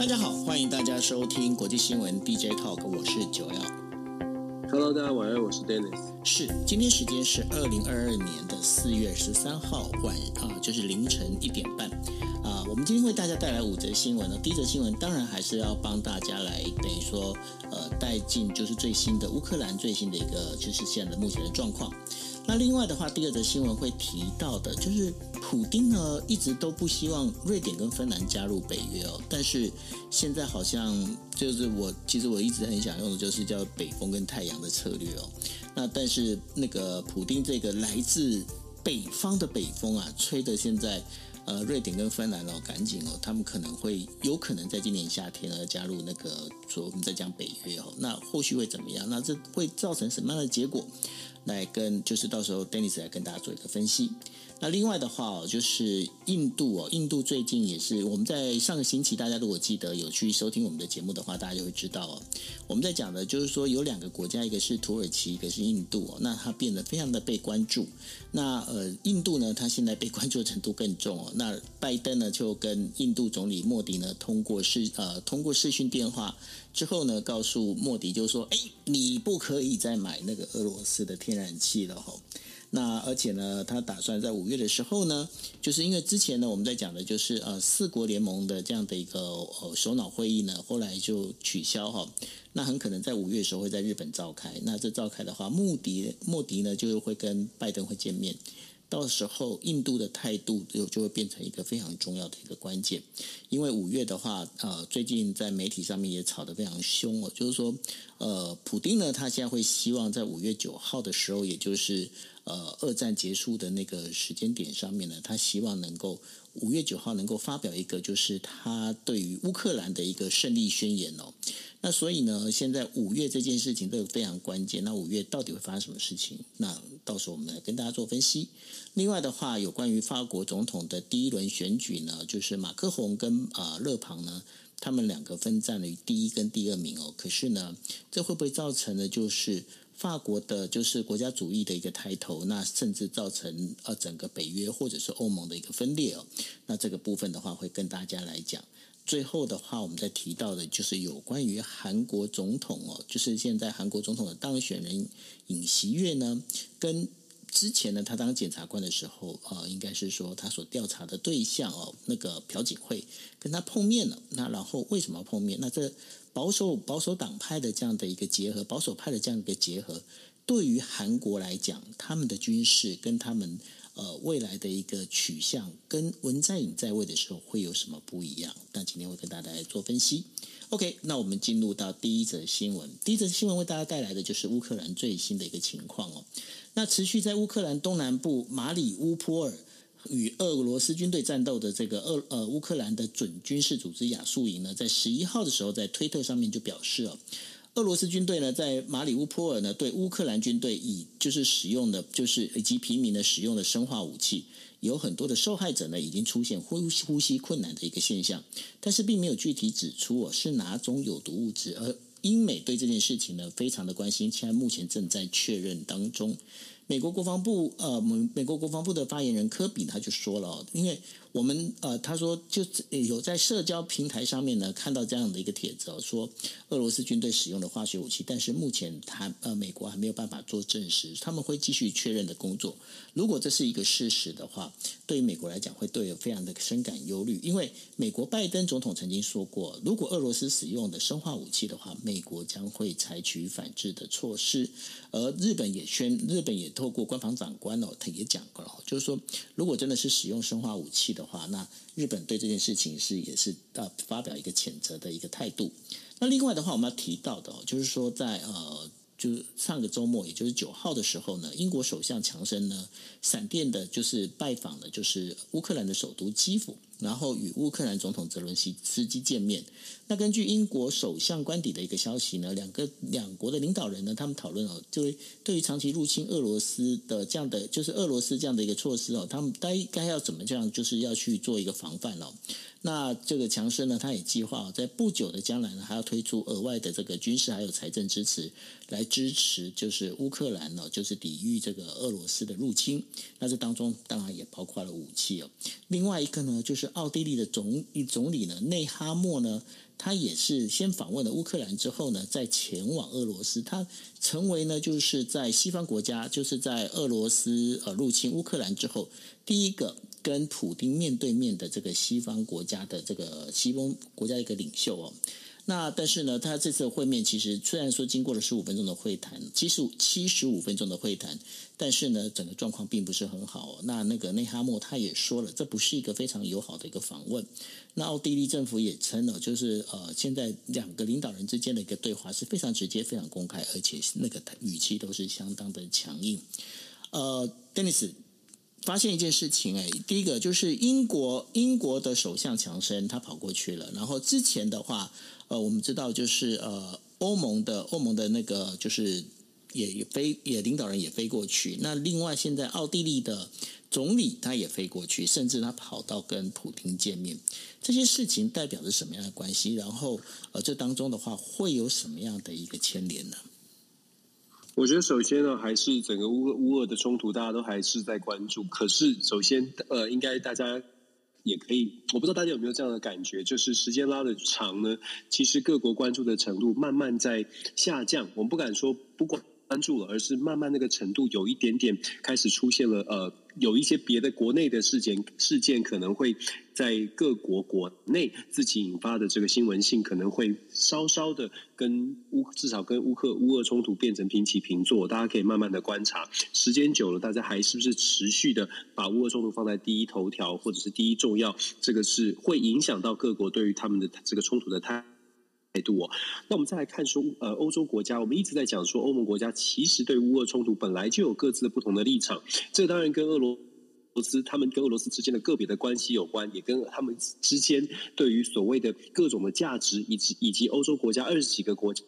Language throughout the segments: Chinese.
大家好，欢迎大家收听国际新闻 DJ Talk，我是九幺。Hello，大家晚安，我是 Dennis。是，今天时间是二零二二年的四月十三号晚啊，就是凌晨一点半啊。我们今天为大家带来五则新闻呢。第一则新闻当然还是要帮大家来等于说呃带进就是最新的乌克兰最新的一个就是现在的目前的状况。那另外的话，第二则新闻会提到的，就是普丁呢一直都不希望瑞典跟芬兰加入北约哦，但是现在好像就是我其实我一直很想用的就是叫北风跟太阳的策略哦。那但是那个普丁这个来自北方的北风啊，吹得现在呃瑞典跟芬兰哦赶紧哦，他们可能会有可能在今年夏天呢加入那个说我们在讲北约哦，那后续会怎么样？那这会造成什么样的结果？来跟就是到时候 Dennis 来跟大家做一个分析。那另外的话哦，就是印度哦，印度最近也是我们在上个星期，大家如果记得有去收听我们的节目的话，大家就会知道哦。我们在讲的就是说有两个国家，一个是土耳其，一个是印度哦。那它变得非常的被关注。那呃，印度呢，它现在被关注程度更重哦。那拜登呢，就跟印度总理莫迪呢通过视呃通过视讯电话之后呢，告诉莫迪就说：“哎，你不可以再买那个俄罗斯的天然气了吼。”那而且呢，他打算在五月的时候呢，就是因为之前呢，我们在讲的就是呃四国联盟的这样的一个呃首脑会议呢，后来就取消哈。那很可能在五月的时候会在日本召开。那这召开的话，莫迪莫迪呢就会跟拜登会见面。到时候，印度的态度就就会变成一个非常重要的一个关键，因为五月的话，呃，最近在媒体上面也吵得非常凶哦，就是说，呃，普丁呢，他现在会希望在五月九号的时候，也就是呃，二战结束的那个时间点上面呢，他希望能够五月九号能够发表一个，就是他对于乌克兰的一个胜利宣言哦。那所以呢，现在五月这件事情都非常关键。那五月到底会发生什么事情？那到时候我们来跟大家做分析。另外的话，有关于法国总统的第一轮选举呢，就是马克宏跟啊勒庞呢，他们两个分占了第一跟第二名哦。可是呢，这会不会造成呢，就是法国的，就是国家主义的一个抬头？那甚至造成呃整个北约或者是欧盟的一个分裂哦。那这个部分的话，会跟大家来讲。最后的话，我们在提到的就是有关于韩国总统哦，就是现在韩国总统的当选人尹锡悦呢，跟之前呢他当检察官的时候呃，应该是说他所调查的对象哦，那个朴槿惠跟他碰面了。那然后为什么碰面？那这保守保守党派的这样的一个结合，保守派的这样一个结合，对于韩国来讲，他们的军事跟他们。呃，未来的一个取向跟文在寅在位的时候会有什么不一样？那今天会跟大家来做分析。OK，那我们进入到第一则新闻。第一则新闻为大家带来的就是乌克兰最新的一个情况哦。那持续在乌克兰东南部马里乌波尔与俄罗斯军队战斗的这个俄呃乌克兰的准军事组织亚速营呢，在十一号的时候在推特上面就表示哦。俄罗斯军队呢，在马里乌波尔呢，对乌克兰军队以就是使用的，就是以及平民的使用的生化武器，有很多的受害者呢，已经出现呼呼吸困难的一个现象，但是并没有具体指出哦是哪种有毒物质，而英美对这件事情呢，非常的关心，现在目前正在确认当中。美国国防部呃，美国国防部的发言人科比他就说了，因为。我们呃，他说就有在社交平台上面呢看到这样的一个帖子哦，说俄罗斯军队使用的化学武器，但是目前他呃美国还没有办法做证实，他们会继续确认的工作。如果这是一个事实的话，对于美国来讲会对非常的深感忧虑，因为美国拜登总统曾经说过，如果俄罗斯使用的生化武器的话，美国将会采取反制的措施。而日本也宣，日本也透过官方长官哦，他也讲过了，就是说如果真的是使用生化武器的。话，那日本对这件事情是也是呃发表一个谴责的一个态度。那另外的话，我们要提到的哦，就是说在呃，就上个周末，也就是九号的时候呢，英国首相强生呢，闪电的就是拜访了就是乌克兰的首都基辅。然后与乌克兰总统泽伦斯基见面。那根据英国首相官邸的一个消息呢，两个两国的领导人呢，他们讨论哦，就对于长期入侵俄罗斯的这样的，就是俄罗斯这样的一个措施哦，他们该该要怎么这样，就是要去做一个防范哦。那这个强生呢，他也计划在不久的将来呢，还要推出额外的这个军事还有财政支持，来支持就是乌克兰呢，就是抵御这个俄罗斯的入侵。那这当中当然也包括了武器哦。另外一个呢，就是奥地利的总总理呢内哈默呢。他也是先访问了乌克兰之后呢，再前往俄罗斯，他成为呢就是在西方国家，就是在俄罗斯呃入侵乌克兰之后，第一个跟普丁面对面的这个西方国家的这个西方国家一个领袖哦。那但是呢，他这次会面其实虽然说经过了十五分钟的会谈，七十五七十五分钟的会谈，但是呢，整个状况并不是很好。那那个内哈默他也说了，这不是一个非常友好的一个访问。那奥地利政府也称了，就是呃，现在两个领导人之间的一个对话是非常直接、非常公开，而且那个语气都是相当的强硬。呃，Dennis 发现一件事情，哎，第一个就是英国英国的首相强生他跑过去了，然后之前的话。呃，我们知道就是呃，欧盟的欧盟的那个就是也也飞也领导人也飞过去。那另外现在奥地利的总理他也飞过去，甚至他跑到跟普丁见面。这些事情代表着什么样的关系？然后呃，这当中的话会有什么样的一个牵连呢？我觉得首先呢，还是整个乌乌俄的冲突，大家都还是在关注。可是首先呃，应该大家。也可以，我不知道大家有没有这样的感觉，就是时间拉的长呢，其实各国关注的程度慢慢在下降。我们不敢说不关关注了，而是慢慢那个程度有一点点开始出现了呃。有一些别的国内的事件，事件可能会在各国国内自己引发的这个新闻性，可能会稍稍的跟乌至少跟乌克乌俄冲突变成平起平坐。大家可以慢慢的观察，时间久了，大家还是不是持续的把乌俄冲突放在第一头条或者是第一重要？这个是会影响到各国对于他们的这个冲突的态态度哦。那我们再来看说，呃，欧洲国家，我们一直在讲说，欧盟国家其实对乌俄冲突本来就有各自的不同的立场。这当然跟俄罗斯他们跟俄罗斯之间的个别的关系有关，也跟他们之间对于所谓的各种的价值，以及以及欧洲国家二十几个国家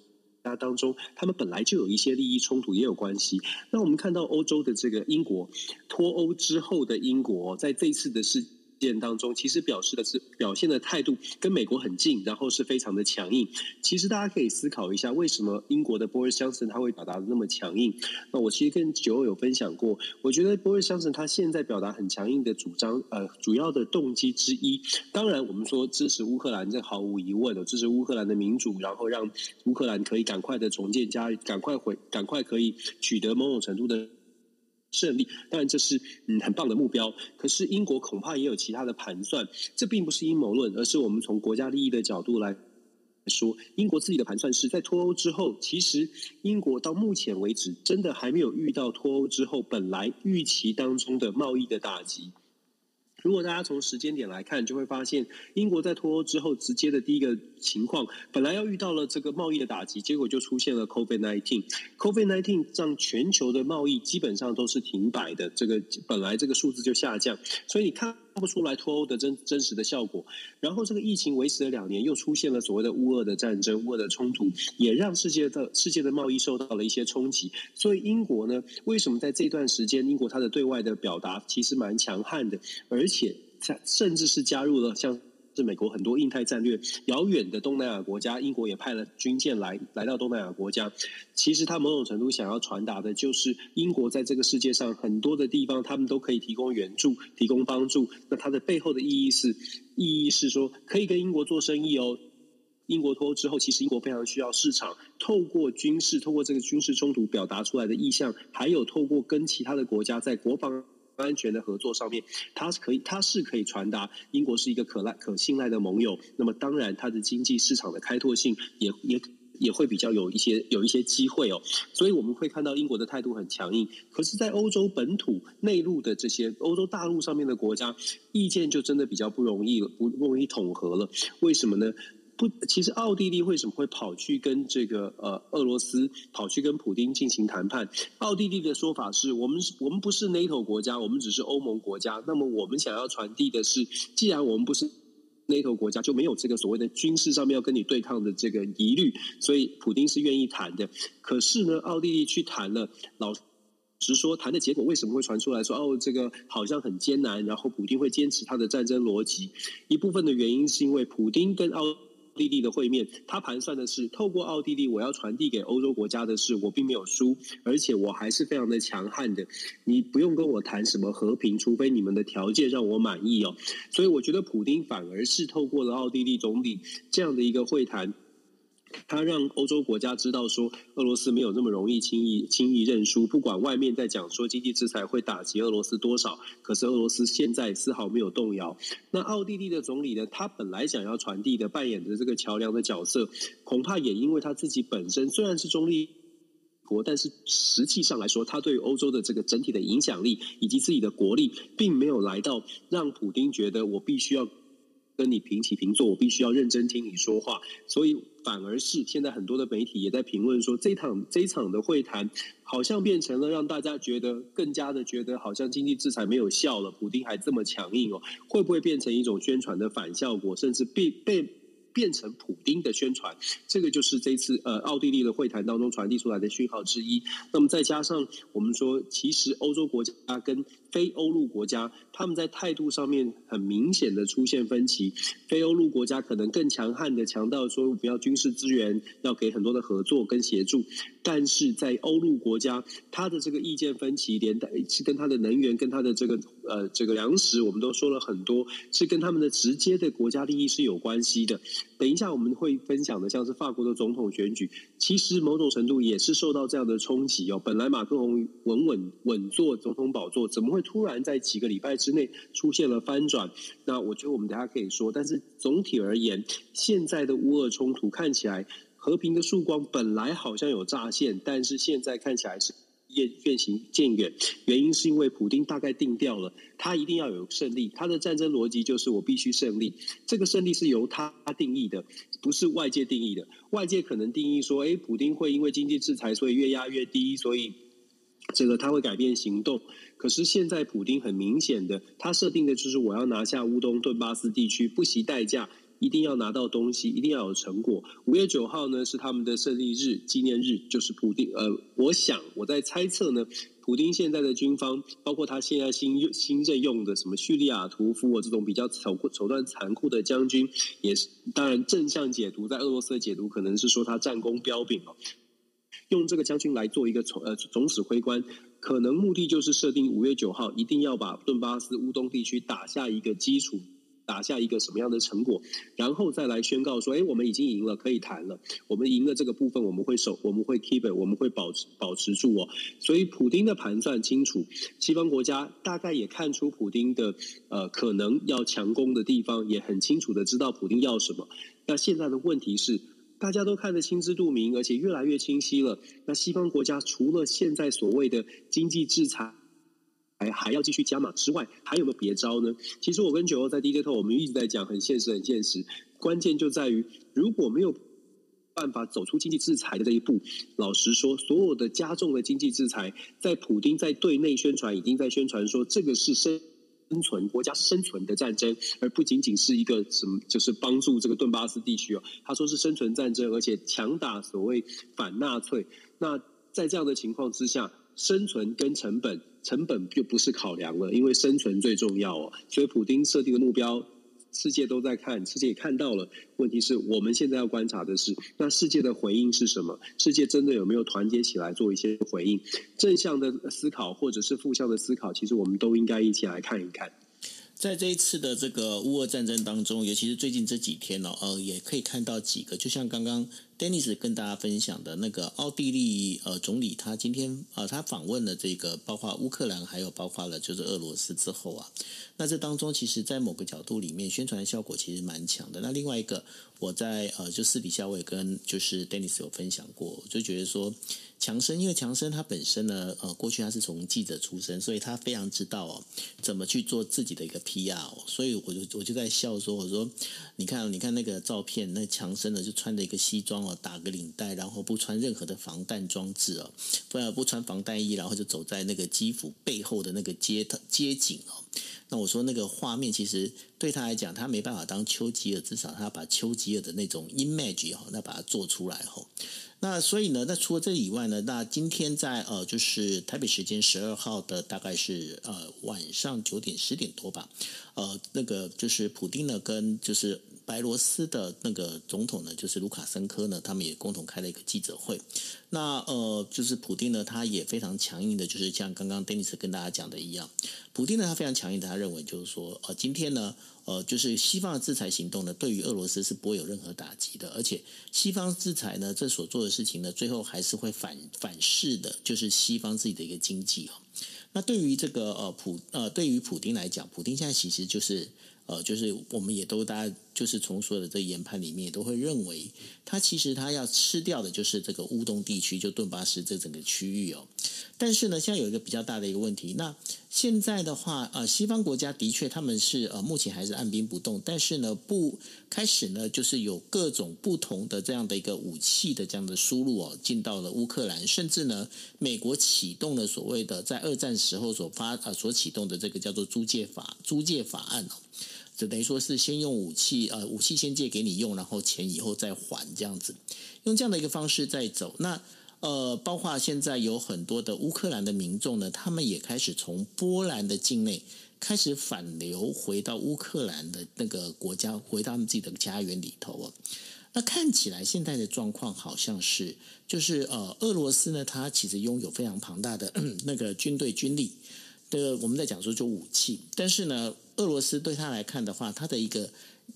当中，他们本来就有一些利益冲突也有关系。那我们看到欧洲的这个英国脱欧之后的英国，在这次的事。件当中，其实表示的是表现的态度跟美国很近，然后是非常的强硬。其实大家可以思考一下，为什么英国的 Boris Johnson 他会表达的那么强硬？那我其实跟九有分享过，我觉得 Boris Johnson 他现在表达很强硬的主张，呃，主要的动机之一，当然我们说支持乌克兰，这毫无疑问的支持乌克兰的民主，然后让乌克兰可以赶快的重建家，赶快回，赶快可以取得某种程度的。胜利，当然这是嗯很棒的目标。可是英国恐怕也有其他的盘算，这并不是阴谋论，而是我们从国家利益的角度来说，英国自己的盘算是在脱欧之后，其实英国到目前为止真的还没有遇到脱欧之后本来预期当中的贸易的打击。如果大家从时间点来看，就会发现英国在脱欧之后直接的第一个情况，本来要遇到了这个贸易的打击，结果就出现了 COVID nineteen，。COVID nineteen 让全球的贸易基本上都是停摆的，这个本来这个数字就下降，所以你看看不出来脱欧的真真实的效果。然后这个疫情维持了两年，又出现了所谓的乌俄的战争、乌俄的冲突，也让世界的世界的贸易受到了一些冲击。所以英国呢，为什么在这段时间，英国它的对外的表达其实蛮强悍的，而且甚至是加入了像。是美国很多印太战略遥远的东南亚国家，英国也派了军舰来来到东南亚国家。其实他某种程度想要传达的就是，英国在这个世界上很多的地方，他们都可以提供援助、提供帮助。那它的背后的意义是，意义是说可以跟英国做生意哦。英国脱欧之后，其实英国非常需要市场，透过军事、透过这个军事冲突表达出来的意向，还有透过跟其他的国家在国防。安全的合作上面，它是可以，它是可以传达英国是一个可赖、可信赖的盟友。那么，当然，它的经济市场的开拓性也也也会比较有一些有一些机会哦。所以，我们会看到英国的态度很强硬。可是，在欧洲本土内陆的这些欧洲大陆上面的国家，意见就真的比较不容易了，不不容易统合了。为什么呢？不，其实奥地利为什么会跑去跟这个呃俄罗斯跑去跟普丁进行谈判？奥地利的说法是我们我们不是 NATO 国家，我们只是欧盟国家。那么我们想要传递的是，既然我们不是 NATO 国家，就没有这个所谓的军事上面要跟你对抗的这个疑虑。所以普丁是愿意谈的。可是呢，奥地利去谈了，老实说，谈的结果为什么会传出来说哦，这个好像很艰难，然后普丁会坚持他的战争逻辑？一部分的原因是因为普丁跟奥地利的会面，他盘算的是透过奥地利，我要传递给欧洲国家的是，我并没有输，而且我还是非常的强悍的。你不用跟我谈什么和平，除非你们的条件让我满意哦。所以我觉得普丁反而是透过了奥地利总理这样的一个会谈。他让欧洲国家知道说，俄罗斯没有那么容易轻易轻易认输。不管外面在讲说经济制裁会打击俄罗斯多少，可是俄罗斯现在丝毫没有动摇。那奥地利的总理呢？他本来想要传递的扮演的这个桥梁的角色，恐怕也因为他自己本身虽然是中立国，但是实际上来说，他对欧洲的这个整体的影响力以及自己的国力，并没有来到让普丁觉得我必须要。跟你平起平坐，我必须要认真听你说话，所以反而是现在很多的媒体也在评论说，这场这场的会谈好像变成了让大家觉得更加的觉得好像经济制裁没有效了，普丁还这么强硬哦，会不会变成一种宣传的反效果，甚至被被。变成普丁的宣传，这个就是这次呃奥地利的会谈当中传递出来的讯号之一。那么再加上我们说，其实欧洲国家跟非欧陆国家，他们在态度上面很明显的出现分歧。非欧陆国家可能更强悍的强调说，不要军事资源，要给很多的合作跟协助。但是在欧陆国家，他的这个意见分歧，连带是跟他的能源、跟他的这个呃这个粮食，我们都说了很多，是跟他们的直接的国家利益是有关系的。等一下我们会分享的，像是法国的总统选举，其实某种程度也是受到这样的冲击哦。本来马克龙稳稳稳坐总统宝座，怎么会突然在几个礼拜之内出现了翻转？那我觉得我们等下可以说，但是总体而言，现在的乌俄冲突看起来。和平的曙光本来好像有乍现，但是现在看起来是渐渐行渐远。原因是因为普丁大概定调了，他一定要有胜利。他的战争逻辑就是我必须胜利。这个胜利是由他定义的，不是外界定义的。外界可能定义说，诶，普丁会因为经济制裁，所以越压越低，所以这个他会改变行动。可是现在普丁很明显的，他设定的就是我要拿下乌东顿巴斯地区，不惜代价。一定要拿到东西，一定要有成果。五月九号呢是他们的胜利日纪念日，就是普丁。呃，我想我在猜测呢，普丁现在的军方，包括他现在新新任用的什么叙利亚屠夫啊这种比较手手段残酷的将军，也是当然正向解读，在俄罗斯的解读可能是说他战功彪炳哦，用这个将军来做一个总呃总指挥官，可能目的就是设定五月九号一定要把顿巴斯乌东地区打下一个基础。打下一个什么样的成果，然后再来宣告说：“哎，我们已经赢了，可以谈了。我们赢了这个部分，我们会守，我们会 keep it，我们会保持保持住哦。所以，普丁的盘算清楚，西方国家大概也看出普丁的呃可能要强攻的地方，也很清楚的知道普丁要什么。那现在的问题是，大家都看得心知肚明，而且越来越清晰了。那西方国家除了现在所谓的经济制裁，还还要继续加码之外，还有没有别招呢？其实我跟九欧在 DJ 套我们一直在讲很现实，很现实。关键就在于，如果没有办法走出经济制裁的这一步，老实说，所有的加重的经济制裁，在普丁在对内宣传，已经在宣传说这个是生生存国家生存的战争，而不仅仅是一个什么，就是帮助这个顿巴斯地区哦。他说是生存战争，而且强打所谓反纳粹。那在这样的情况之下，生存跟成本。成本就不是考量了，因为生存最重要哦。所以普丁设定的目标，世界都在看，世界也看到了。问题是我们现在要观察的是，那世界的回应是什么？世界真的有没有团结起来做一些回应？正向的思考，或者是负向的思考，其实我们都应该一起来看一看。在这一次的这个乌俄战争当中，尤其是最近这几天呢，呃，也可以看到几个，就像刚刚。Dennis 跟大家分享的那个奥地利呃总理，他今天呃他访问了这个包括乌克兰，还有包括了就是俄罗斯之后啊，那这当中其实，在某个角度里面，宣传的效果其实蛮强的。那另外一个，我在呃就私底下我也跟就是 Dennis 有分享过，就觉得说强生，因为强生他本身呢呃过去他是从记者出身，所以他非常知道哦怎么去做自己的一个 PR，所以我就我就在笑说，我说你看你看那个照片，那强生呢就穿着一个西装我。打个领带，然后不穿任何的防弹装置哦，不然不穿防弹衣，然后就走在那个基辅背后的那个街街景哦。那我说那个画面其实对他来讲，他没办法当丘吉尔，至少他把丘吉尔的那种 image 哈，那把它做出来哈。那所以呢，那除了这以外呢，那今天在呃，就是台北时间十二号的大概是呃晚上九点十点多吧，呃，那个就是普丁呢跟就是白罗斯的那个总统呢，就是卢卡申科呢，他们也共同开了一个记者会。那呃，就是普丁呢，他也非常强硬的，就是像刚刚 Dennis 跟大家讲的一样，普丁呢，他非常强硬的，他认为就是说，呃，今天呢，呃，就是西方的制裁行动呢，对于俄罗斯是不会有任何打击的，而且西方制裁呢，这所做的事情呢，最后还是会反反噬的，就是西方自己的一个经济哦。那对于这个呃普呃，对于普丁来讲，普丁现在其实就是。呃，就是我们也都大家就是从所有的这个研判里面也都会认为，他其实他要吃掉的就是这个乌东地区，就顿巴斯这整个区域哦。但是呢，现在有一个比较大的一个问题，那现在的话，呃，西方国家的确他们是呃目前还是按兵不动，但是呢，不开始呢，就是有各种不同的这样的一个武器的这样的输入哦，进到了乌克兰，甚至呢，美国启动了所谓的在二战时候所发呃所启动的这个叫做租借法租借法案哦。就等于说是先用武器，呃，武器先借给你用，然后钱以后再还这样子，用这样的一个方式在走。那呃，包括现在有很多的乌克兰的民众呢，他们也开始从波兰的境内开始反流回到乌克兰的那个国家，回到他们自己的家园里头哦。那看起来现在的状况好像是，就是呃，俄罗斯呢，它其实拥有非常庞大的 那个军队军力。这个我们在讲说就武器，但是呢，俄罗斯对他来看的话，他的一个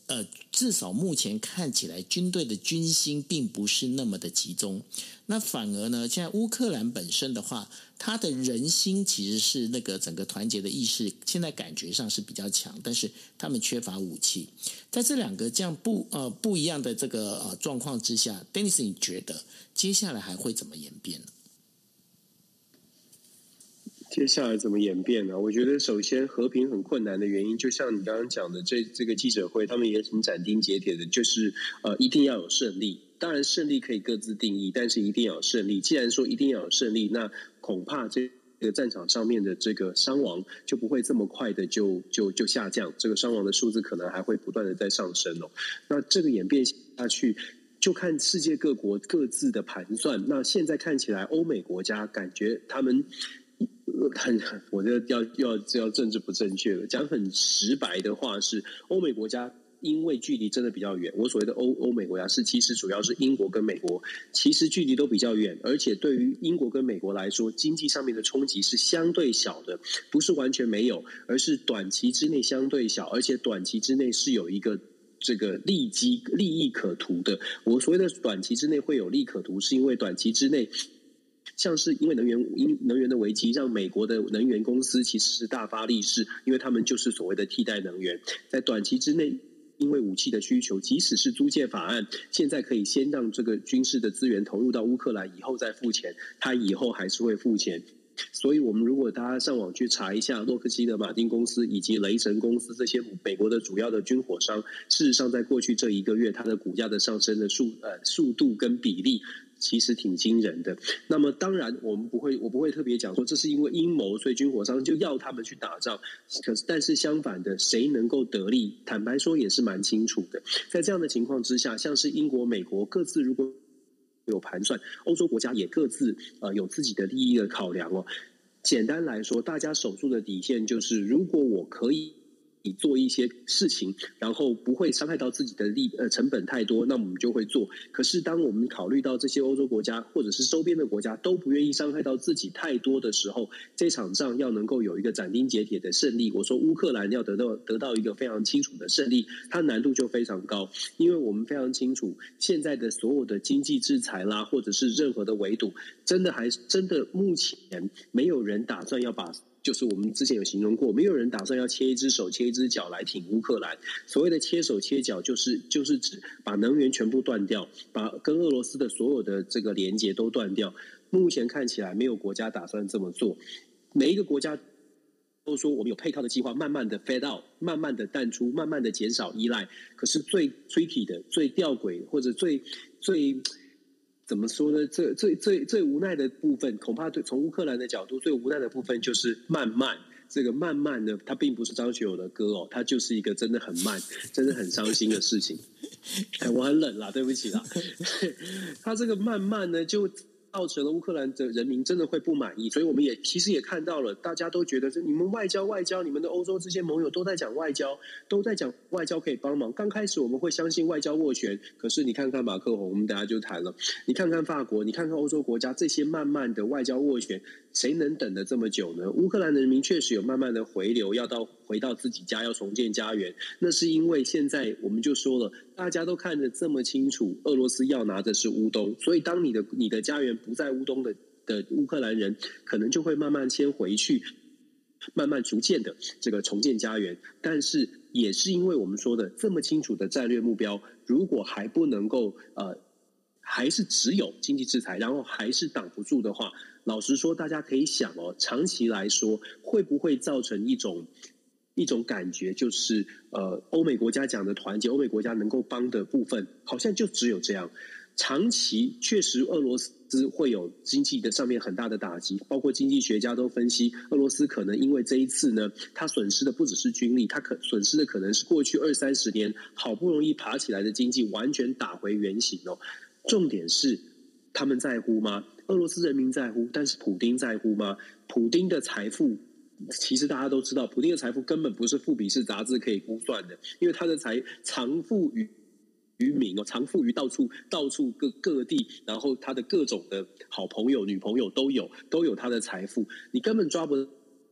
呃，至少目前看起来军队的军心并不是那么的集中。那反而呢，现在乌克兰本身的话，他的人心其实是那个整个团结的意识，现在感觉上是比较强，但是他们缺乏武器。在这两个这样不呃不一样的这个呃状况之下，Dennis，你觉得接下来还会怎么演变呢？接下来怎么演变呢？我觉得首先和平很困难的原因，就像你刚刚讲的，这这个记者会，他们也很斩钉截铁的，就是呃，一定要有胜利。当然，胜利可以各自定义，但是一定要有胜利。既然说一定要有胜利，那恐怕这个战场上面的这个伤亡就不会这么快的就就就下降，这个伤亡的数字可能还会不断的在上升哦。那这个演变下去，就看世界各国各自的盘算。那现在看起来，欧美国家感觉他们。很，我觉得要要要政治不正确了。讲很直白的话是，欧美国家因为距离真的比较远。我所谓的欧欧美国家是，其实主要是英国跟美国，其实距离都比较远，而且对于英国跟美国来说，经济上面的冲击是相对小的，不是完全没有，而是短期之内相对小，而且短期之内是有一个这个利基利益可图的。我所谓的短期之内会有利可图，是因为短期之内。像是因为能源因能源的危机，让美国的能源公司其实是大发利市，因为他们就是所谓的替代能源。在短期之内，因为武器的需求，即使是租借法案，现在可以先让这个军事的资源投入到乌克兰，以后再付钱，他以后还是会付钱。所以，我们如果大家上网去查一下洛克希德马丁公司以及雷神公司这些美国的主要的军火商，事实上，在过去这一个月，它的股价的上升的速呃速度跟比例。其实挺惊人的。那么当然，我们不会，我不会特别讲说这是因为阴谋，所以军火商就要他们去打仗。可是，但是相反的，谁能够得利？坦白说也是蛮清楚的。在这样的情况之下，像是英国、美国各自如果有盘算，欧洲国家也各自呃有自己的利益的考量哦。简单来说，大家守住的底线就是，如果我可以。你做一些事情，然后不会伤害到自己的利呃成本太多，那我们就会做。可是当我们考虑到这些欧洲国家或者是周边的国家都不愿意伤害到自己太多的时候，这场仗要能够有一个斩钉截铁的胜利。我说乌克兰要得到得到一个非常清楚的胜利，它难度就非常高，因为我们非常清楚现在的所有的经济制裁啦，或者是任何的围堵，真的还真的目前没有人打算要把。就是我们之前有形容过，没有人打算要切一只手、切一只脚来挺乌克兰。所谓的切手切脚，就是就是指把能源全部断掉，把跟俄罗斯的所有的这个连接都断掉。目前看起来，没有国家打算这么做。每一个国家都说我们有配套的计划，慢慢的 fade out，慢慢的淡出，慢慢的减少依赖。可是最 tricky 的、最吊诡或者最最。怎么说呢？最最最最无奈的部分，恐怕对从乌克兰的角度，最无奈的部分就是慢慢。这个慢慢的，它并不是张学友的歌哦，它就是一个真的很慢，真的很伤心的事情。哎，我很冷啦，对不起啦。他这个慢慢呢，就造成了乌克兰的人民真的会不满意，所以我们也其实也看到了，大家都觉得这你们外交外交，你们的欧洲这些盟友都在讲外交，都在讲外交可以帮忙。刚开始我们会相信外交斡旋，可是你看看马克宏，我们等下就谈了，你看看法国，你看看欧洲国家，这些慢慢的外交斡旋，谁能等得这么久呢？乌克兰的人民确实有慢慢的回流，要到回到自己家，要重建家园，那是因为现在我们就说了，大家都看得这么清楚，俄罗斯要拿的是乌东，所以当你的你的家园。不在乌东的的乌克兰人，可能就会慢慢先回去，慢慢逐渐的这个重建家园。但是也是因为我们说的这么清楚的战略目标，如果还不能够呃，还是只有经济制裁，然后还是挡不住的话，老实说，大家可以想哦，长期来说会不会造成一种一种感觉，就是呃，欧美国家讲的团结，欧美国家能够帮的部分，好像就只有这样。长期确实，俄罗斯会有经济的上面很大的打击，包括经济学家都分析，俄罗斯可能因为这一次呢，他损失的不只是军力，他可损失的可能是过去二三十年好不容易爬起来的经济完全打回原形哦。重点是他们在乎吗？俄罗斯人民在乎，但是普丁在乎吗？普丁的财富其实大家都知道，普丁的财富根本不是富比士杂志可以估算的，因为他的财藏富于。于民哦，藏富于到处，到处各各地，然后他的各种的好朋友、女朋友都有，都有他的财富。你根本抓不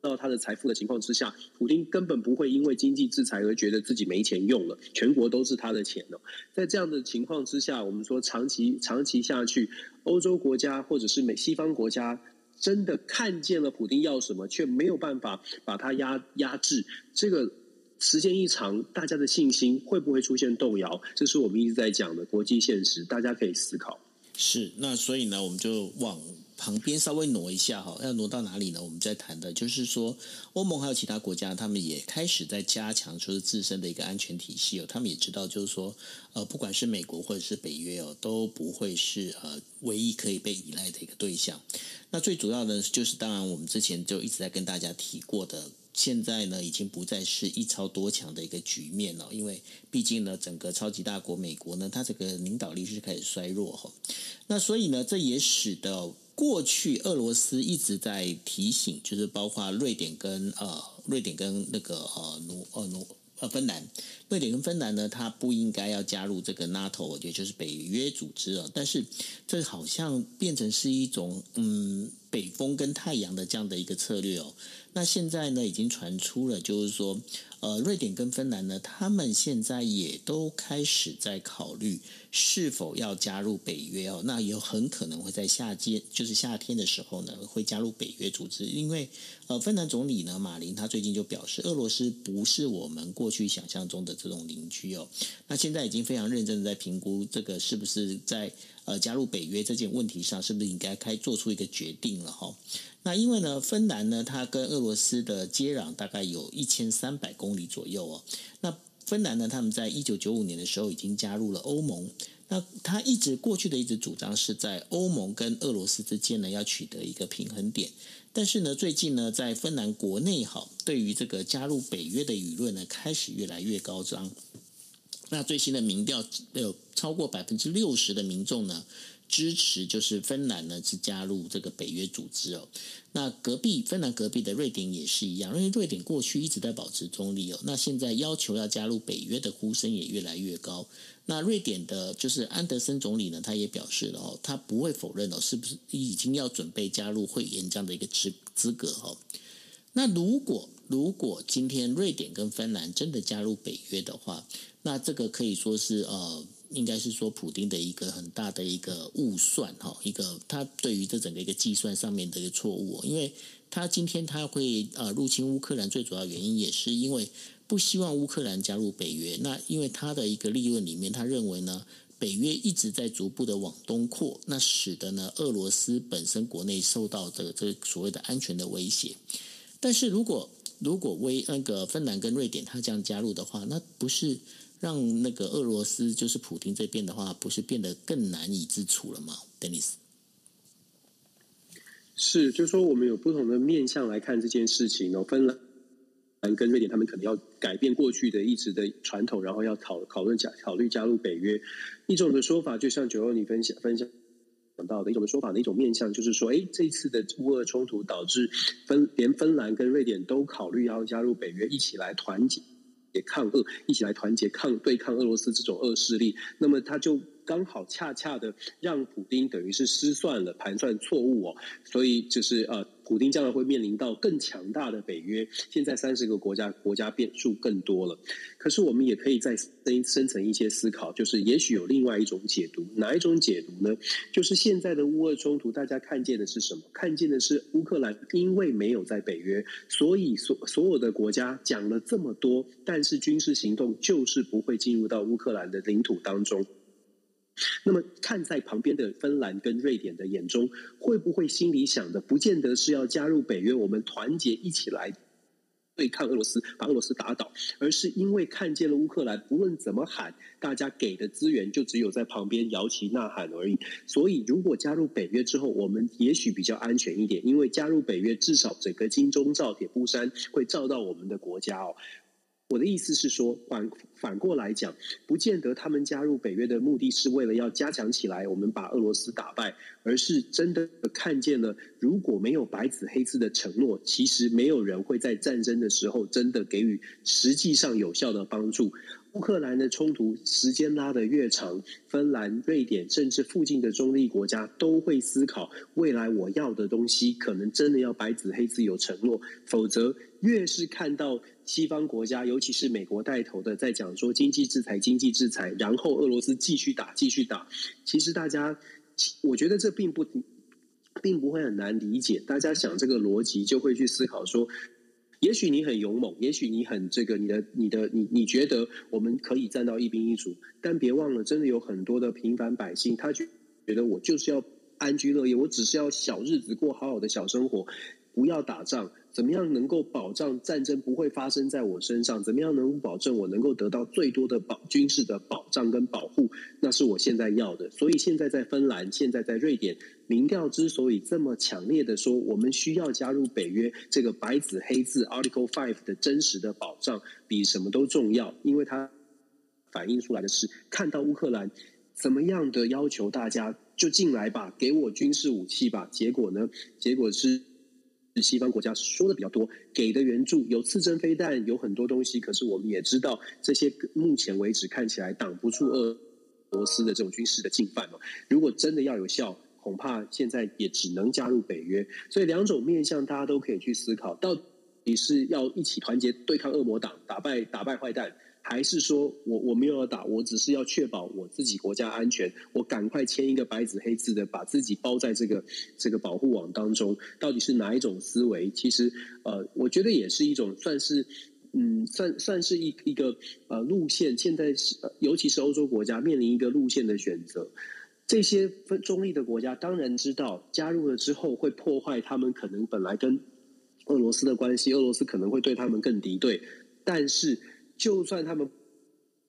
到他的财富的情况之下，普丁根本不会因为经济制裁而觉得自己没钱用了，全国都是他的钱哦。在这样的情况之下，我们说长期长期下去，欧洲国家或者是美西方国家真的看见了普丁要什么，却没有办法把他压压制，这个。时间一长，大家的信心会不会出现动摇？这是我们一直在讲的国际现实，大家可以思考。是，那所以呢，我们就往旁边稍微挪一下哈，要挪到哪里呢？我们在谈的就是说，欧盟还有其他国家，他们也开始在加强，就是自身的一个安全体系哦。他们也知道，就是说，呃，不管是美国或者是北约哦，都不会是呃唯一可以被依赖的一个对象。那最主要的，就是当然我们之前就一直在跟大家提过的。现在呢，已经不再是一超多强的一个局面了，因为毕竟呢，整个超级大国美国呢，它这个领导力是开始衰弱哈。那所以呢，这也使得过去俄罗斯一直在提醒，就是包括瑞典跟呃瑞典跟那个呃挪呃挪呃芬兰，瑞典跟芬兰呢，它不应该要加入这个 NATO，也就是北约组织啊。但是这好像变成是一种嗯北风跟太阳的这样的一个策略哦。那现在呢，已经传出了，就是说，呃，瑞典跟芬兰呢，他们现在也都开始在考虑是否要加入北约哦。那有很可能会在夏季，就是夏天的时候呢，会加入北约组织。因为，呃，芬兰总理呢，马林他最近就表示，俄罗斯不是我们过去想象中的这种邻居哦。那现在已经非常认真的在评估这个是不是在呃加入北约这件问题上，是不是应该开做出一个决定了哈。那因为呢，芬兰呢，它跟俄罗斯的接壤大概有一千三百公里左右哦。那芬兰呢，他们在一九九五年的时候已经加入了欧盟。那他一直过去的一直主张是在欧盟跟俄罗斯之间呢要取得一个平衡点。但是呢，最近呢，在芬兰国内哈，对于这个加入北约的舆论呢，开始越来越高涨。那最新的民调有超过百分之六十的民众呢，支持就是芬兰呢是加入这个北约组织哦。那隔壁芬兰隔壁的瑞典也是一样，因为瑞典过去一直在保持中立哦。那现在要求要加入北约的呼声也越来越高。那瑞典的就是安德森总理呢，他也表示了哦，他不会否认哦，是不是已经要准备加入会员这样的一个资资格哦。那如果如果今天瑞典跟芬兰真的加入北约的话，那这个可以说是呃。应该是说，普丁的一个很大的一个误算哈，一个他对于这整个一个计算上面的一个错误，因为他今天他会呃入侵乌克兰，最主要原因也是因为不希望乌克兰加入北约。那因为他的一个利润里面，他认为呢，北约一直在逐步的往东扩，那使得呢俄罗斯本身国内受到这个这所谓的安全的威胁。但是如果如果威那个芬兰跟瑞典他这样加入的话，那不是。让那个俄罗斯就是普丁这边的话，不是变得更难以自处了吗，Denis？是，就是说我们有不同的面向来看这件事情哦。芬兰跟瑞典，他们可能要改变过去的一直的传统，然后要讨讨论加考虑加入北约。一种的说法，就像九欧你分享分享到的一种说法的一种面向，就是说，哎，这次的乌俄冲突导致芬连芬兰跟瑞典都考虑要加入北约，一起来团结也抗恶，一起来团结抗对抗俄罗斯这种恶势力。那么他就。刚好恰恰的让普丁等于是失算了盘算错误哦，所以就是呃，普丁将来会面临到更强大的北约。现在三十个国家国家变数更多了，可是我们也可以再深深层一些思考，就是也许有另外一种解读，哪一种解读呢？就是现在的乌俄冲突，大家看见的是什么？看见的是乌克兰因为没有在北约，所以所所有的国家讲了这么多，但是军事行动就是不会进入到乌克兰的领土当中。那么，看在旁边的芬兰跟瑞典的眼中，会不会心里想的，不见得是要加入北约，我们团结一起来对抗俄罗斯，把俄罗斯打倒，而是因为看见了乌克兰，不论怎么喊，大家给的资源就只有在旁边摇旗呐喊而已。所以，如果加入北约之后，我们也许比较安全一点，因为加入北约，至少整个金钟罩铁布衫会罩到我们的国家哦。我的意思是说，反反过来讲，不见得他们加入北约的目的是为了要加强起来，我们把俄罗斯打败，而是真的看见了，如果没有白纸黑字的承诺，其实没有人会在战争的时候真的给予实际上有效的帮助。乌克兰的冲突时间拉得越长，芬兰、瑞典甚至附近的中立国家都会思考，未来我要的东西可能真的要白纸黑字有承诺，否则越是看到西方国家，尤其是美国带头的在讲说经济制裁、经济制裁，然后俄罗斯继续打、继续打，其实大家，我觉得这并不并不会很难理解，大家想这个逻辑就会去思考说。也许你很勇猛，也许你很这个，你的、你的、你，你觉得我们可以站到一兵一卒，但别忘了，真的有很多的平凡百姓，他觉觉得我就是要安居乐业，我只是要小日子过好好的小生活，不要打仗。怎么样能够保障战争不会发生在我身上？怎么样能够保证我能够得到最多的保军事的保障跟保护？那是我现在要的。所以现在在芬兰，现在在瑞典，民调之所以这么强烈的说我们需要加入北约，这个白纸黑字 Article Five 的真实的保障比什么都重要，因为它反映出来的是看到乌克兰怎么样的要求大家就进来吧，给我军事武器吧。结果呢？结果是。西方国家说的比较多，给的援助有刺针飞弹，有很多东西。可是我们也知道，这些目前为止看起来挡不住俄罗斯的这种军事的进犯嘛。如果真的要有效，恐怕现在也只能加入北约。所以两种面向，大家都可以去思考，到底是要一起团结对抗恶魔党，打败打败坏蛋。还是说我我没有要打，我只是要确保我自己国家安全，我赶快签一个白纸黑字的，把自己包在这个这个保护网当中。到底是哪一种思维？其实呃，我觉得也是一种算是嗯，算算是一一个呃路线。现在是尤其是欧洲国家面临一个路线的选择。这些分中立的国家当然知道加入了之后会破坏他们可能本来跟俄罗斯的关系，俄罗斯可能会对他们更敌对，但是。就算他们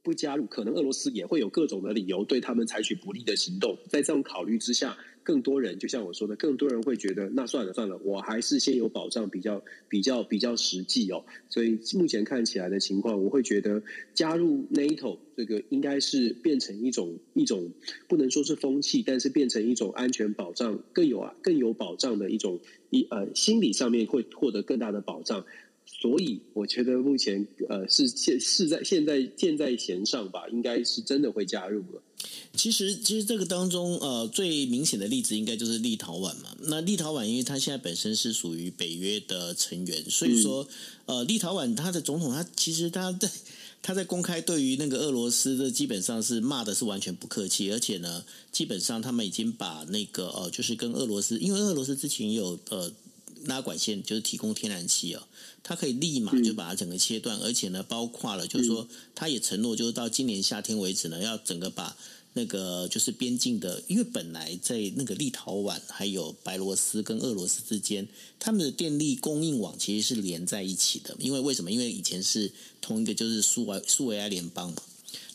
不加入，可能俄罗斯也会有各种的理由对他们采取不利的行动。在这种考虑之下，更多人就像我说的，更多人会觉得，那算了算了，我还是先有保障比较比较比较实际哦。所以目前看起来的情况，我会觉得加入 NATO 这个应该是变成一种一种不能说是风气，但是变成一种安全保障更有啊更有保障的一种一呃心理上面会获得更大的保障。所以我觉得目前呃是现是在现在箭在弦上吧，应该是真的会加入了。其实其实这个当中呃最明显的例子应该就是立陶宛嘛。那立陶宛因为它现在本身是属于北约的成员，所以说呃立陶宛它的总统他其实他在他在公开对于那个俄罗斯的基本上是骂的是完全不客气，而且呢基本上他们已经把那个呃就是跟俄罗斯，因为俄罗斯之前有呃拉管线就是提供天然气哦，它可以立马就把它整个切断，而且呢，包括了就是说，他也承诺，就是到今年夏天为止呢，要整个把那个就是边境的，因为本来在那个立陶宛还有白罗斯跟俄罗斯之间，他们的电力供应网其实是连在一起的。因为为什么？因为以前是同一个就是苏维苏维埃联邦嘛。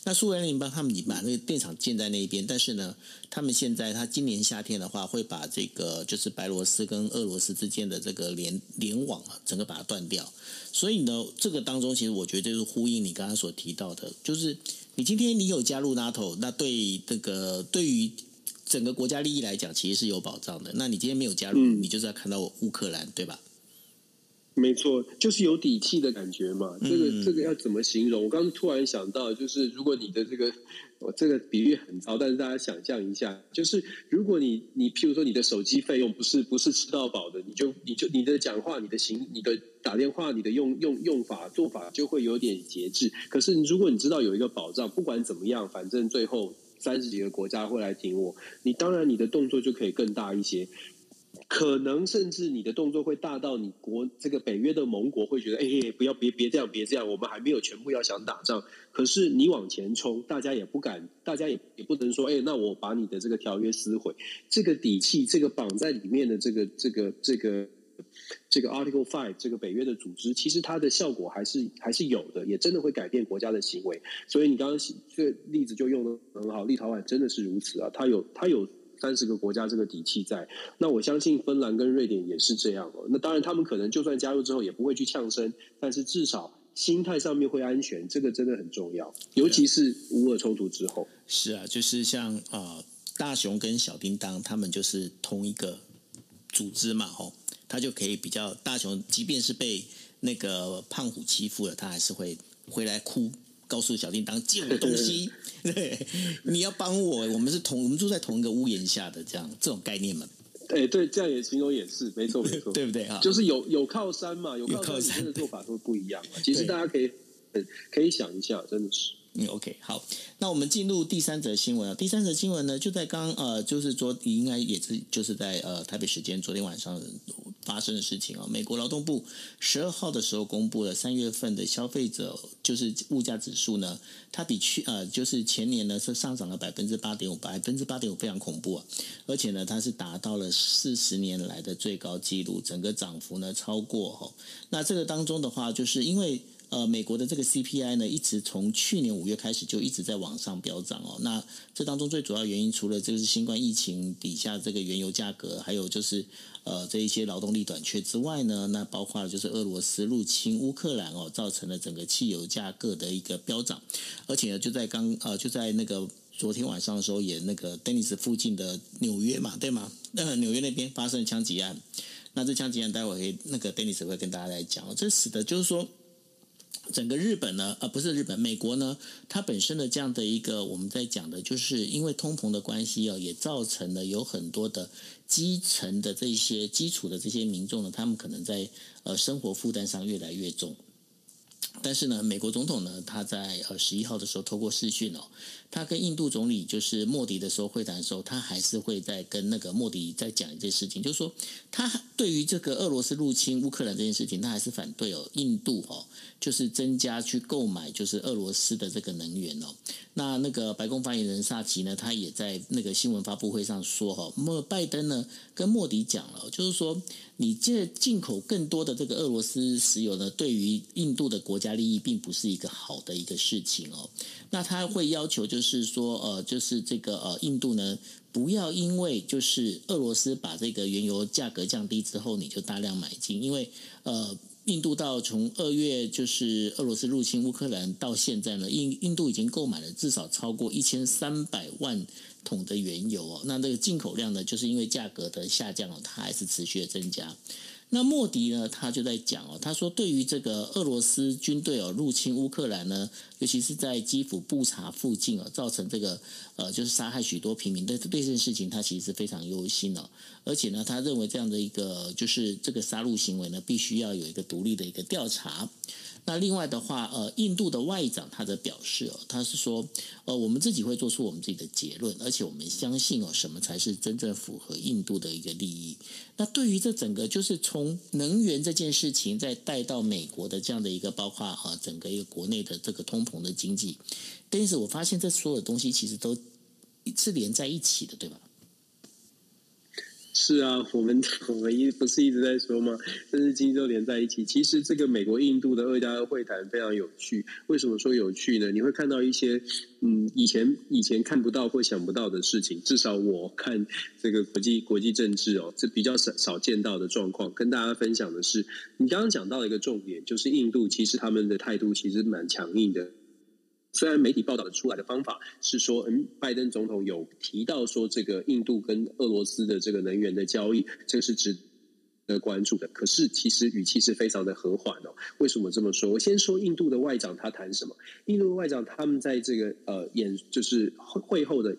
那苏维埃联邦他们已经把那个电厂建在那一边，但是呢，他们现在他今年夏天的话，会把这个就是白罗斯跟俄罗斯之间的这个联联网啊，整个把它断掉。所以呢，这个当中其实我觉得就是呼应你刚刚所提到的，就是你今天你有加入 NATO，那对这个对于整个国家利益来讲，其实是有保障的。那你今天没有加入，嗯、你就是要看到乌克兰，对吧？没错，就是有底气的感觉嘛。这个、嗯、这个要怎么形容？我刚刚突然想到，就是如果你的这个，我这个比喻很糟，但是大家想象一下，就是如果你你譬如说你的手机费用不是不是吃到饱的，你就你就你的讲话、你的行、你的打电话、你的用用用法做法就会有点节制。可是如果你知道有一个保障，不管怎么样，反正最后三十几个国家会来挺我，你当然你的动作就可以更大一些。可能甚至你的动作会大到你国这个北约的盟国会觉得，哎、不要别别这样，别这样，我们还没有全部要想打仗。可是你往前冲，大家也不敢，大家也也不能说，哎、那我把你的这个条约撕毁。这个底气，这个绑在里面的这个这个这个这个 Article Five 这个北约的组织，其实它的效果还是还是有的，也真的会改变国家的行为。所以你刚刚这个例子就用得很好，立陶宛真的是如此啊，它有它有。三十个国家这个底气在，那我相信芬兰跟瑞典也是这样哦。那当然，他们可能就算加入之后也不会去呛声，但是至少心态上面会安全，这个真的很重要。尤其是乌俄冲突之后，是啊，就是像啊、呃、大熊跟小叮当，他们就是同一个组织嘛，吼，他就可以比较大熊，即便是被那个胖虎欺负了，他还是会回来哭。告诉小叮当借我东西，对，你要帮我，我们是同，我们住在同一个屋檐下的，这样这种概念嘛。哎，对，这样也形容也是没错没错，对不对啊？就是有有靠山嘛，有靠山，真的做法都不一样嘛。其实大家可以可以想一下，真的是。嗯，OK，好，那我们进入第三则新闻啊。第三则新闻呢，就在刚呃，就是昨应该也是就是在呃台北时间昨天晚上发生的事情啊。美国劳动部十二号的时候公布了三月份的消费者就是物价指数呢，它比去呃就是前年呢是上涨了百分之八点五，百分之八点五非常恐怖啊，而且呢它是达到了四十年来的最高纪录，整个涨幅呢超过哈。那这个当中的话，就是因为。呃，美国的这个 CPI 呢，一直从去年五月开始就一直在往上飙涨哦。那这当中最主要原因，除了就是新冠疫情底下这个原油价格，还有就是呃这一些劳动力短缺之外呢，那包括就是俄罗斯入侵乌克兰哦，造成了整个汽油价格的一个飙涨。而且呢，就在刚呃就在那个昨天晚上的时候，也那个 Dennis 附近的纽约嘛，对吗？那纽约那边发生了枪击案。那这枪击案待会那个 Dennis 会跟大家来讲，这使得就是说。整个日本呢，呃，不是日本，美国呢，它本身的这样的一个我们在讲的，就是因为通膨的关系哦，也造成了有很多的基层的这些基础的这些民众呢，他们可能在呃生活负担上越来越重。但是呢，美国总统呢，他在呃十一号的时候透过视讯哦，他跟印度总理就是莫迪的时候会谈的时候，他还是会在跟那个莫迪在讲一件事情，就是说他对于这个俄罗斯入侵乌克兰这件事情，他还是反对哦，印度哦。就是增加去购买，就是俄罗斯的这个能源哦。那那个白宫发言人萨奇呢，他也在那个新闻发布会上说哈，莫拜登呢跟莫迪讲了，就是说你这进口更多的这个俄罗斯石油呢，对于印度的国家利益并不是一个好的一个事情哦。那他会要求就是说，呃，就是这个呃，印度呢不要因为就是俄罗斯把这个原油价格降低之后，你就大量买进，因为呃。印度到从二月就是俄罗斯入侵乌克兰到现在呢，印印度已经购买了至少超过一千三百万桶的原油哦。那这个进口量呢，就是因为价格的下降哦，它还是持续的增加。那莫迪呢，他就在讲哦，他说对于这个俄罗斯军队哦入侵乌克兰呢，尤其是在基辅布查附近啊，造成这个呃就是杀害许多平民，对对这件事情他其实是非常忧心哦，而且呢，他认为这样的一个就是这个杀戮行为呢，必须要有一个独立的一个调查。那另外的话，呃，印度的外长他的表示哦，他是说，呃，我们自己会做出我们自己的结论，而且我们相信哦，什么才是真正符合印度的一个利益。那对于这整个就是从能源这件事情，再带到美国的这样的一个，包括啊整个一个国内的这个通的经济，但是我发现这所有的东西其实都是连在一起的，对吧？是啊，我们我们一不是一直在说吗？甚至经济都连在一起。其实这个美国印度的二加二会谈非常有趣。为什么说有趣呢？你会看到一些嗯，以前以前看不到或想不到的事情。至少我看这个国际国际政治哦，这比较少少见到的状况。跟大家分享的是，你刚刚讲到一个重点，就是印度其实他们的态度其实蛮强硬的。虽然媒体报道的出来的方法是说，嗯，拜登总统有提到说，这个印度跟俄罗斯的这个能源的交易，这个是值得关注的。可是其实语气是非常的和缓哦。为什么这么说？我先说印度的外长他谈什么？印度的外长他们在这个呃演就是会后的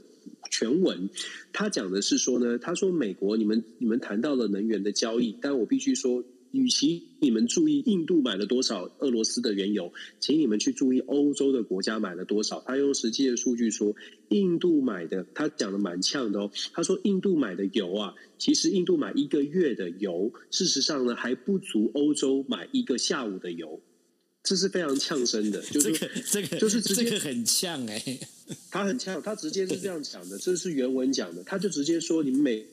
全文，他讲的是说呢，他说美国你们你们谈到了能源的交易，但我必须说。与其你们注意印度买了多少俄罗斯的原油，请你们去注意欧洲的国家买了多少。他用实际的数据说，印度买的，他讲的蛮呛的哦。他说，印度买的油啊，其实印度买一个月的油，事实上呢还不足欧洲买一个下午的油。这是非常呛声的，就是这个这个就是直接这个很呛哎、欸，他很呛，他直接是这样讲的，这是原文讲的，他就直接说，你们每。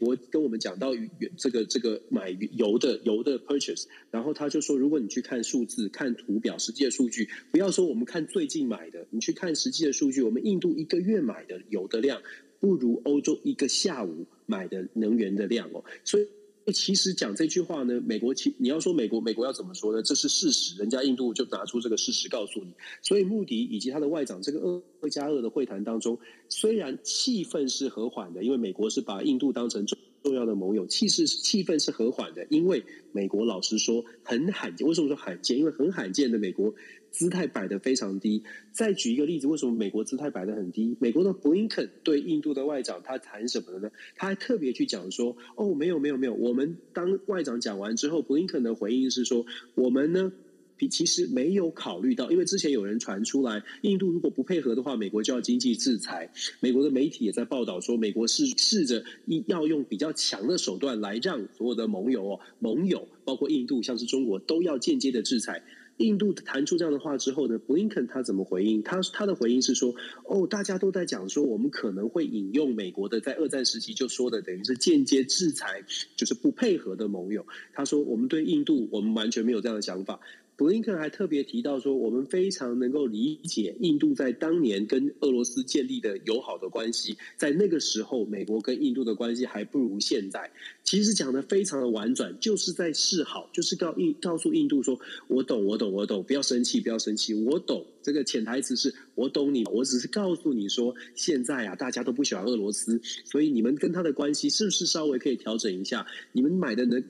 我跟我们讲到这个这个买油的油的 purchase，然后他就说，如果你去看数字、看图表、实际的数据，不要说我们看最近买的，你去看实际的数据，我们印度一个月买的油的量不如欧洲一个下午买的能源的量哦，所以。其实讲这句话呢，美国其你要说美国，美国要怎么说呢？这是事实，人家印度就拿出这个事实告诉你。所以穆迪以及他的外长，这个二二加二的会谈当中，虽然气氛是和缓的，因为美国是把印度当成重重要的盟友，气势气氛是和缓的，因为美国老实说很罕见。为什么说罕见？因为很罕见的美国。姿态摆得非常低。再举一个例子，为什么美国姿态摆得很低？美国的布林肯对印度的外长，他谈什么呢？他还特别去讲说：“哦，没有，没有，没有。我们当外长讲完之后，布林肯的回应是说，我们呢，其实没有考虑到，因为之前有人传出来，印度如果不配合的话，美国就要经济制裁。美国的媒体也在报道说，美国是试着要用比较强的手段来让所有的盟友哦，盟友包括印度，像是中国，都要间接的制裁。”印度弹出这样的话之后呢，布林肯他怎么回应？他他的回应是说：“哦，大家都在讲说，我们可能会引用美国的在二战时期就说的，等于是间接制裁，就是不配合的盟友。”他说：“我们对印度，我们完全没有这样的想法。”布林肯还特别提到说，我们非常能够理解印度在当年跟俄罗斯建立的友好的关系，在那个时候，美国跟印度的关系还不如现在。其实讲得非常的婉转，就是在示好，就是告印告诉印度说，我懂，我懂，我懂，不要生气，不要生气，我懂。这个潜台词是我懂你，我只是告诉你说，现在啊，大家都不喜欢俄罗斯，所以你们跟他的关系是不是稍微可以调整一下？你们买的能。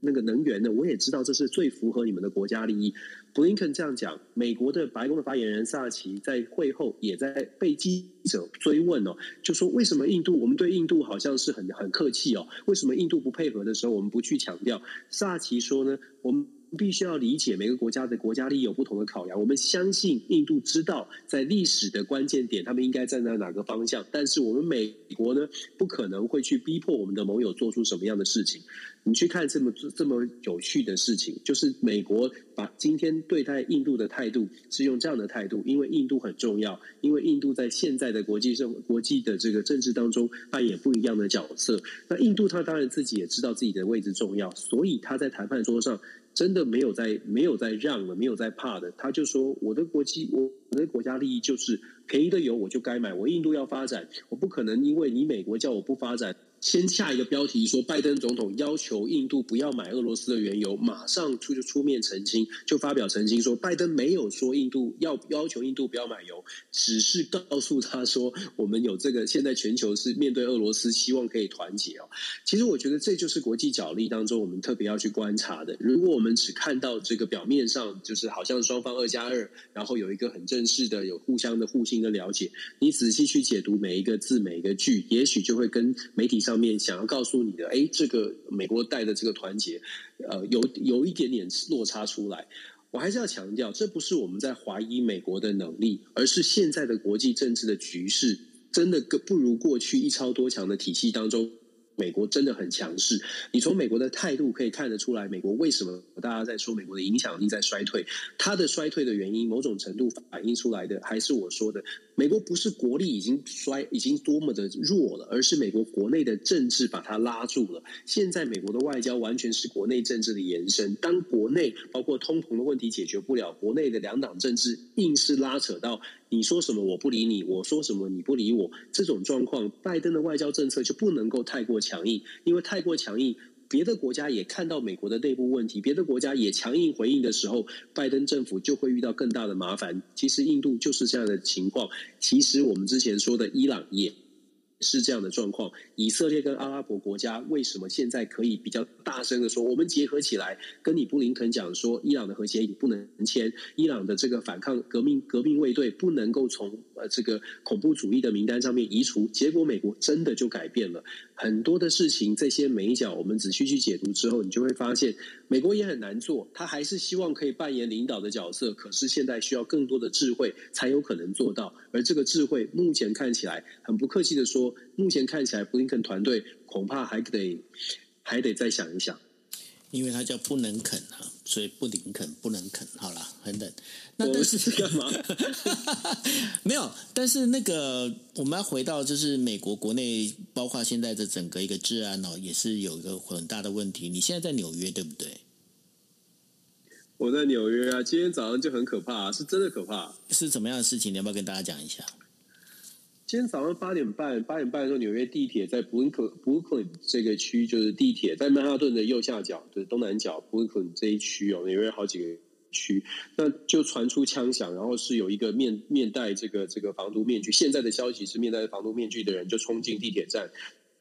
那个能源呢，我也知道这是最符合你们的国家利益。布林肯这样讲，美国的白宫的发言人萨奇在会后也在被记者追问哦，就说为什么印度我们对印度好像是很很客气哦，为什么印度不配合的时候我们不去强调？萨奇说呢，我们。必须要理解每个国家的国家利益有不同的考量。我们相信印度知道在历史的关键点，他们应该站在哪个方向。但是我们美国呢，不可能会去逼迫我们的盟友做出什么样的事情。你去看这么这么有趣的事情，就是美国把今天对待印度的态度是用这样的态度，因为印度很重要，因为印度在现在的国际政国际的这个政治当中扮演不一样的角色。那印度他当然自己也知道自己的位置重要，所以他在谈判桌上。真的没有在没有在让了，没有在怕的。他就说：“我的国际，我的国家利益就是便宜的油我就该买。我印度要发展，我不可能因为你美国叫我不发展。”先下一个标题说，拜登总统要求印度不要买俄罗斯的原油，马上出就出面澄清，就发表澄清说，拜登没有说印度要要求印度不要买油，只是告诉他说，我们有这个现在全球是面对俄罗斯，希望可以团结哦。其实我觉得这就是国际角力当中我们特别要去观察的。如果我们只看到这个表面上，就是好像双方二加二，然后有一个很正式的、有互相的互信的了解，你仔细去解读每一个字、每一个句，也许就会跟媒体上面想要告诉你的，哎，这个美国带的这个团结，呃，有有一点点落差出来。我还是要强调，这不是我们在怀疑美国的能力，而是现在的国际政治的局势真的不如过去一超多强的体系当中。美国真的很强势，你从美国的态度可以看得出来，美国为什么大家在说美国的影响力在衰退？它的衰退的原因，某种程度反映出来的，还是我说的，美国不是国力已经衰，已经多么的弱了，而是美国国内的政治把它拉住了。现在美国的外交完全是国内政治的延伸，当国内包括通膨的问题解决不了，国内的两党政治硬是拉扯到。你说什么我不理你，我说什么你不理我，这种状况，拜登的外交政策就不能够太过强硬，因为太过强硬，别的国家也看到美国的内部问题，别的国家也强硬回应的时候，拜登政府就会遇到更大的麻烦。其实印度就是这样的情况。其实我们之前说的伊朗也。是这样的状况，以色列跟阿拉伯国家为什么现在可以比较大声的说，我们结合起来，跟你布林肯讲说，伊朗的核协议不能签，伊朗的这个反抗革命革命卫队不能够从呃这个恐怖主义的名单上面移除，结果美国真的就改变了很多的事情，这些眉角我们仔细去解读之后，你就会发现，美国也很难做，他还是希望可以扮演领导的角色，可是现在需要更多的智慧才有可能做到，而这个智慧目前看起来，很不客气的说。目前看起来，布林肯团队恐怕还得还得再想一想，因为他叫不能肯啊，所以布林肯不能肯。好了，很冷。那但是干嘛？没有，但是那个我们要回到，就是美国国内，包括现在的整个一个治安哦，也是有一个很大的问题。你现在在纽约对不对？我在纽约啊，今天早上就很可怕，是真的可怕。是怎么样的事情？你要不要跟大家讲一下？今天早上八点半，八点半的时候，纽约地铁在布鲁克布鲁克这个区，就是地铁在曼哈顿的右下角，就是东南角布鲁克这一区哦，纽约好几个区，那就传出枪响，然后是有一个面面戴这个这个防毒面具，现在的消息是面戴防毒面具的人就冲进地铁站，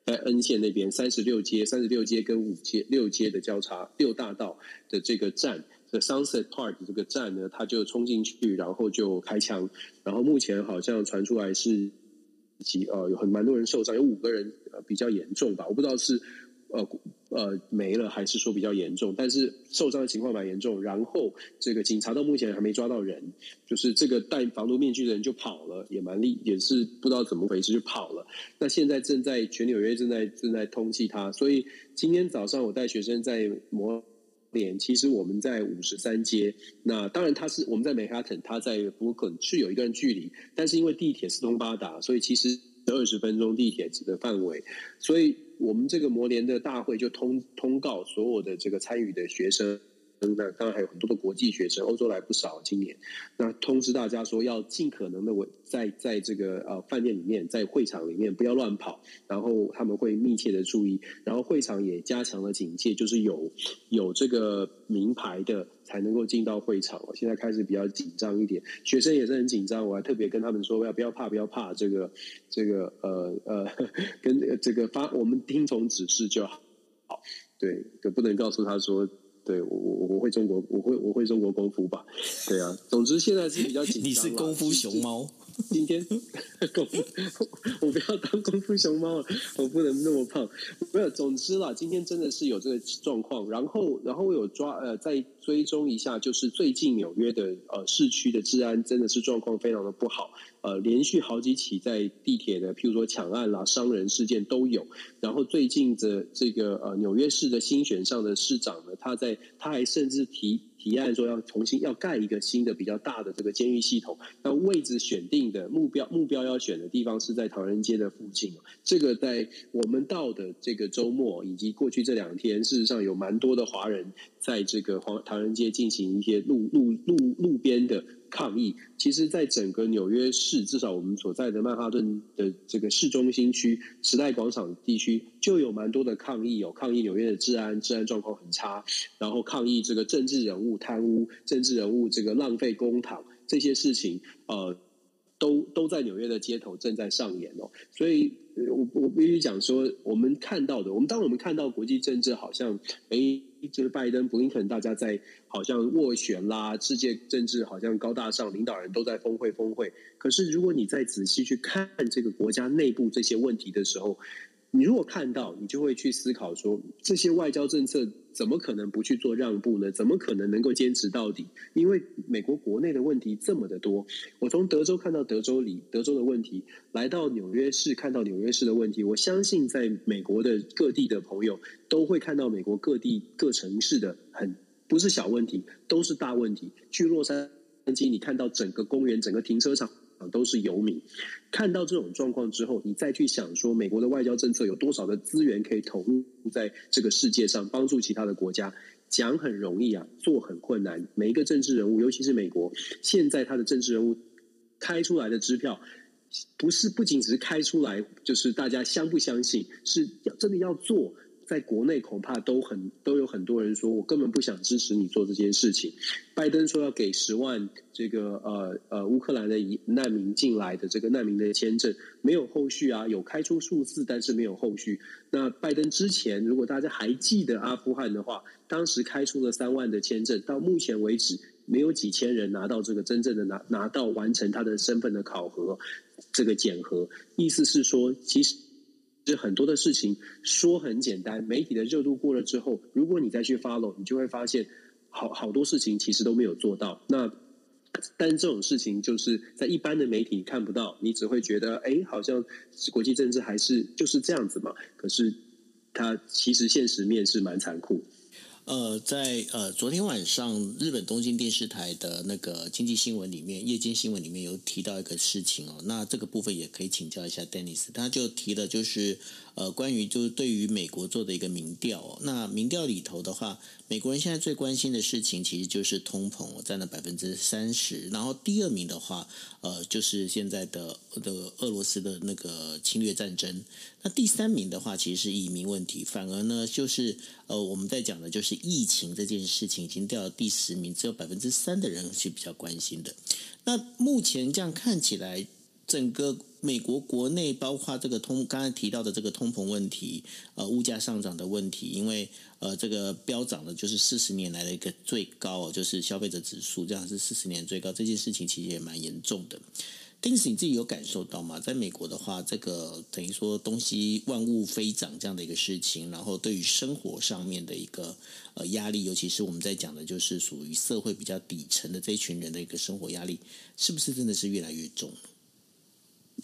在 N 线那边三十六街、三十六街跟五街六街的交叉六大道的这个站的 Sunset Park 这个站呢，他就冲进去，然后就开枪，然后目前好像传出来是。以及呃，有很蛮多人受伤，有五个人呃比较严重吧，我不知道是呃呃没了还是说比较严重，但是受伤的情况蛮严重。然后这个警察到目前还没抓到人，就是这个戴防毒面具的人就跑了，也蛮厉，也是不知道怎么回事就跑了。那现在正在全纽约正在正在通缉他，所以今天早上我带学生在摩。其实我们在五十三街，那当然他是我们在曼哈顿，他在布鲁克林是有一段距离，但是因为地铁四通八达，所以其实二十分钟地铁的范围，所以我们这个摩联的大会就通通告所有的这个参与的学生。那当然还有很多的国际学生，欧洲来不少。今年，那通知大家说，要尽可能的我在在这个呃饭店里面，在会场里面不要乱跑。然后他们会密切的注意，然后会场也加强了警戒，就是有有这个名牌的才能够进到会场。我现在开始比较紧张一点，学生也是很紧张。我还特别跟他们说，要不要怕，不要怕。这个这个呃呃，跟这个发我们听从指示就好。对，就不能告诉他说。对我我我会中国我会我会中国功夫吧，对啊，总之现在是比较紧张。你是功夫熊猫？今天功夫，我不要当功夫熊猫了，我不能那么胖。没有，总之啦，今天真的是有这个状况。然后然后我有抓呃再追踪一下，就是最近纽约的呃市区的治安真的是状况非常的不好。呃，连续好几起在地铁的，譬如说抢案啦、伤人事件都有。然后最近的这个呃纽约市的新选上的市长呢，他在他还甚至提提案说要重新要盖一个新的比较大的这个监狱系统。那位置选定的目标目标要选的地方是在唐人街的附近。这个在我们到的这个周末以及过去这两天，事实上有蛮多的华人在这个黄唐人街进行一些路路路路边的。抗议，其实，在整个纽约市，至少我们所在的曼哈顿的这个市中心区、时代广场地区，就有蛮多的抗议，有抗议纽约的治安，治安状况很差，然后抗议这个政治人物贪污，政治人物这个浪费公帑这些事情，呃，都都在纽约的街头正在上演哦。所以，我我必须讲说，我们看到的，我们当我们看到国际政治好像，诶。就是拜登、布林肯，大家在好像斡旋啦，世界政治好像高大上，领导人都在峰会峰会。可是，如果你再仔细去看这个国家内部这些问题的时候，你如果看到，你就会去思考说，这些外交政策怎么可能不去做让步呢？怎么可能能够坚持到底？因为美国国内的问题这么的多，我从德州看到德州里德州的问题，来到纽约市看到纽约市的问题，我相信在美国的各地的朋友都会看到美国各地各城市的很不是小问题，都是大问题。去洛杉矶，你看到整个公园、整个停车场。啊都是游民，看到这种状况之后，你再去想说，美国的外交政策有多少的资源可以投入在这个世界上，帮助其他的国家，讲很容易啊，做很困难。每一个政治人物，尤其是美国，现在他的政治人物开出来的支票，不是不仅只是开出来，就是大家相不相信，是要真的要做。在国内恐怕都很都有很多人说，我根本不想支持你做这件事情。拜登说要给十万这个呃呃乌克兰的难民进来的这个难民的签证，没有后续啊，有开出数字，但是没有后续。那拜登之前，如果大家还记得阿富汗的话，当时开出了三万的签证，到目前为止没有几千人拿到这个真正的拿拿到完成他的身份的考核，这个检核，意思是说，其实。是很多的事情说很简单，媒体的热度过了之后，如果你再去 follow，你就会发现好好多事情其实都没有做到。那但这种事情就是在一般的媒体看不到，你只会觉得哎，好像国际政治还是就是这样子嘛。可是它其实现实面是蛮残酷。呃，在呃昨天晚上，日本东京电视台的那个经济新闻里面，夜间新闻里面有提到一个事情哦，那这个部分也可以请教一下丹尼斯他就提了就是。呃，关于就是对于美国做的一个民调，那民调里头的话，美国人现在最关心的事情其实就是通膨，占了百分之三十。然后第二名的话，呃，就是现在的的俄罗斯的那个侵略战争。那第三名的话，其实是移民问题。反而呢，就是呃，我们在讲的就是疫情这件事情，已经掉到第十名，只有百分之三的人是比较关心的。那目前这样看起来。整个美国国内，包括这个通刚才提到的这个通膨问题，呃，物价上涨的问题，因为呃，这个飙涨的就是四十年来的一个最高，就是消费者指数这样是四十年最高，这件事情其实也蛮严重的。但是你自己有感受到吗？在美国的话，这个等于说东西万物飞涨这样的一个事情，然后对于生活上面的一个呃压力，尤其是我们在讲的就是属于社会比较底层的这一群人的一个生活压力，是不是真的是越来越重？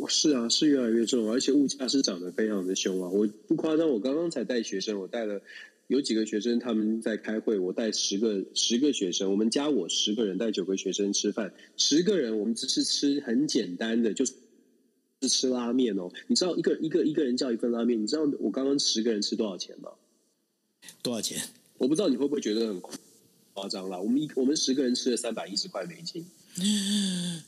是啊，是越来越重，而且物价是涨得非常的凶啊！我不夸张，我刚刚才带学生，我带了有几个学生他们在开会，我带十个十个学生，我们加我十个人带九个学生吃饭，十个人我们只是吃很简单的，就是吃拉面哦。你知道一个一个一个人叫一份拉面，你知道我刚刚十个人吃多少钱吗？多少钱？我不知道你会不会觉得很夸张啦。我们一我们十个人吃了三百一十块美金，嗯，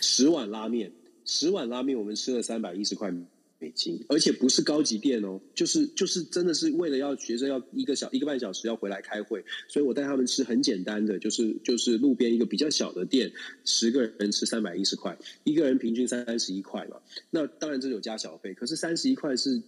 十碗拉面。十碗拉面，我们吃了三百一十块美金，而且不是高级店哦，就是就是真的是为了要学生要一个小一个半小时要回来开会，所以我带他们吃很简单的，就是就是路边一个比较小的店，十个人吃三百一十块，一个人平均三十一块嘛。那当然这有加小费，可是三十一块是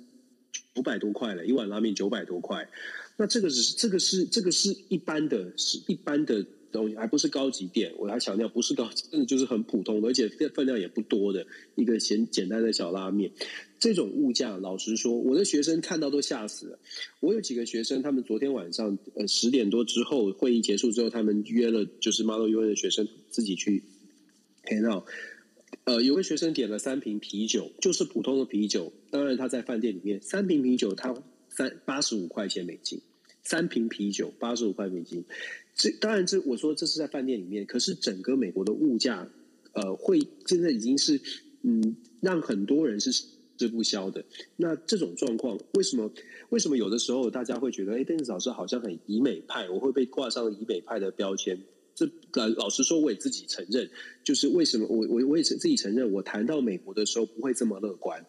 九百多块了，一碗拉面九百多块。那这个只是这个是这个是一般的，是一般的。东西还不是高级店，我还强调不是高，真的就是很普通，而且分量也不多的一个简简单的小拉面。这种物价，老实说，我的学生看到都吓死了。我有几个学生，他们昨天晚上呃十点多之后会议结束之后，他们约了就是 Model U 的学生自己去 hang out。呃，有个学生点了三瓶啤酒，就是普通的啤酒，当然他在饭店里面三瓶啤酒，他三八十五块钱美金，三瓶啤酒八十五块美金。这当然，这我说这是在饭店里面，可是整个美国的物价，呃，会现在已经是嗯，让很多人是吃不消的。那这种状况，为什么？为什么有的时候大家会觉得，哎，邓老师好像很以美派，我会被挂上以美派的标签？这老老实说，我也自己承认，就是为什么我我我也自己承认，我谈到美国的时候不会这么乐观。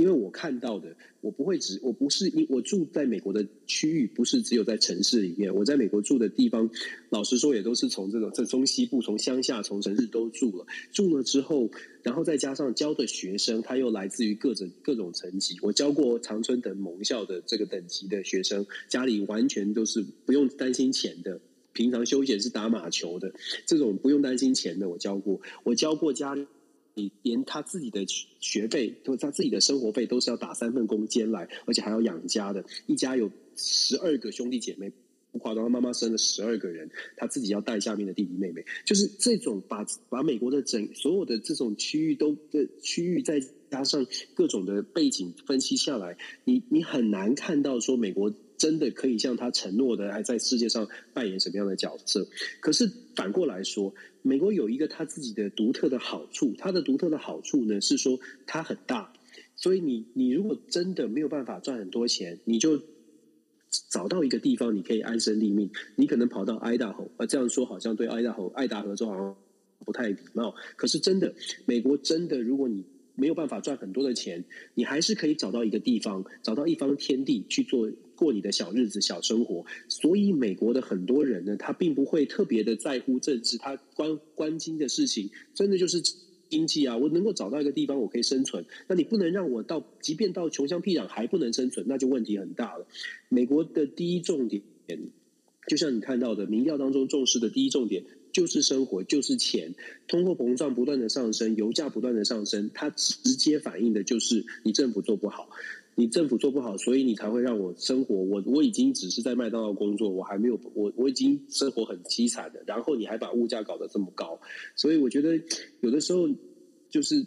因为我看到的，我不会只，我不是因我住在美国的区域，不是只有在城市里面。我在美国住的地方，老实说，也都是从这种这中西部，从乡下，从城市都住了。住了之后，然后再加上教的学生，他又来自于各种各种层级。我教过长春藤盟校的这个等级的学生，家里完全都是不用担心钱的，平常休闲是打马球的，这种不用担心钱的，我教过。我教过家里。你连他自己的学费，就他自己的生活费，都是要打三份工兼来，而且还要养家的。一家有十二个兄弟姐妹，不夸张，妈妈生了十二个人，他自己要带下面的弟弟妹妹。就是这种把把美国的整所有的这种区域都的区域，再加上各种的背景分析下来，你你很难看到说美国。真的可以像他承诺的，还在世界上扮演什么样的角色？可是反过来说，美国有一个它自己的独特的好处，它的独特的好处呢是说它很大，所以你你如果真的没有办法赚很多钱，你就找到一个地方你可以安身立命。你可能跑到爱达荷，啊，这样说好像对爱达荷爱达荷州好像不太礼貌。可是真的，美国真的，如果你没有办法赚很多的钱，你还是可以找到一个地方，找到一方天地去做过你的小日子、小生活。所以，美国的很多人呢，他并不会特别的在乎政治，他关关心的事情，真的就是经济啊。我能够找到一个地方，我可以生存。那你不能让我到，即便到穷乡僻壤还不能生存，那就问题很大了。美国的第一重点，就像你看到的民调当中重视的第一重点。就是生活，就是钱，通货膨胀不断的上升，油价不断的上升，它直接反映的就是你政府做不好，你政府做不好，所以你才会让我生活，我我已经只是在麦当劳工作，我还没有，我我已经生活很凄惨的，然后你还把物价搞得这么高，所以我觉得有的时候就是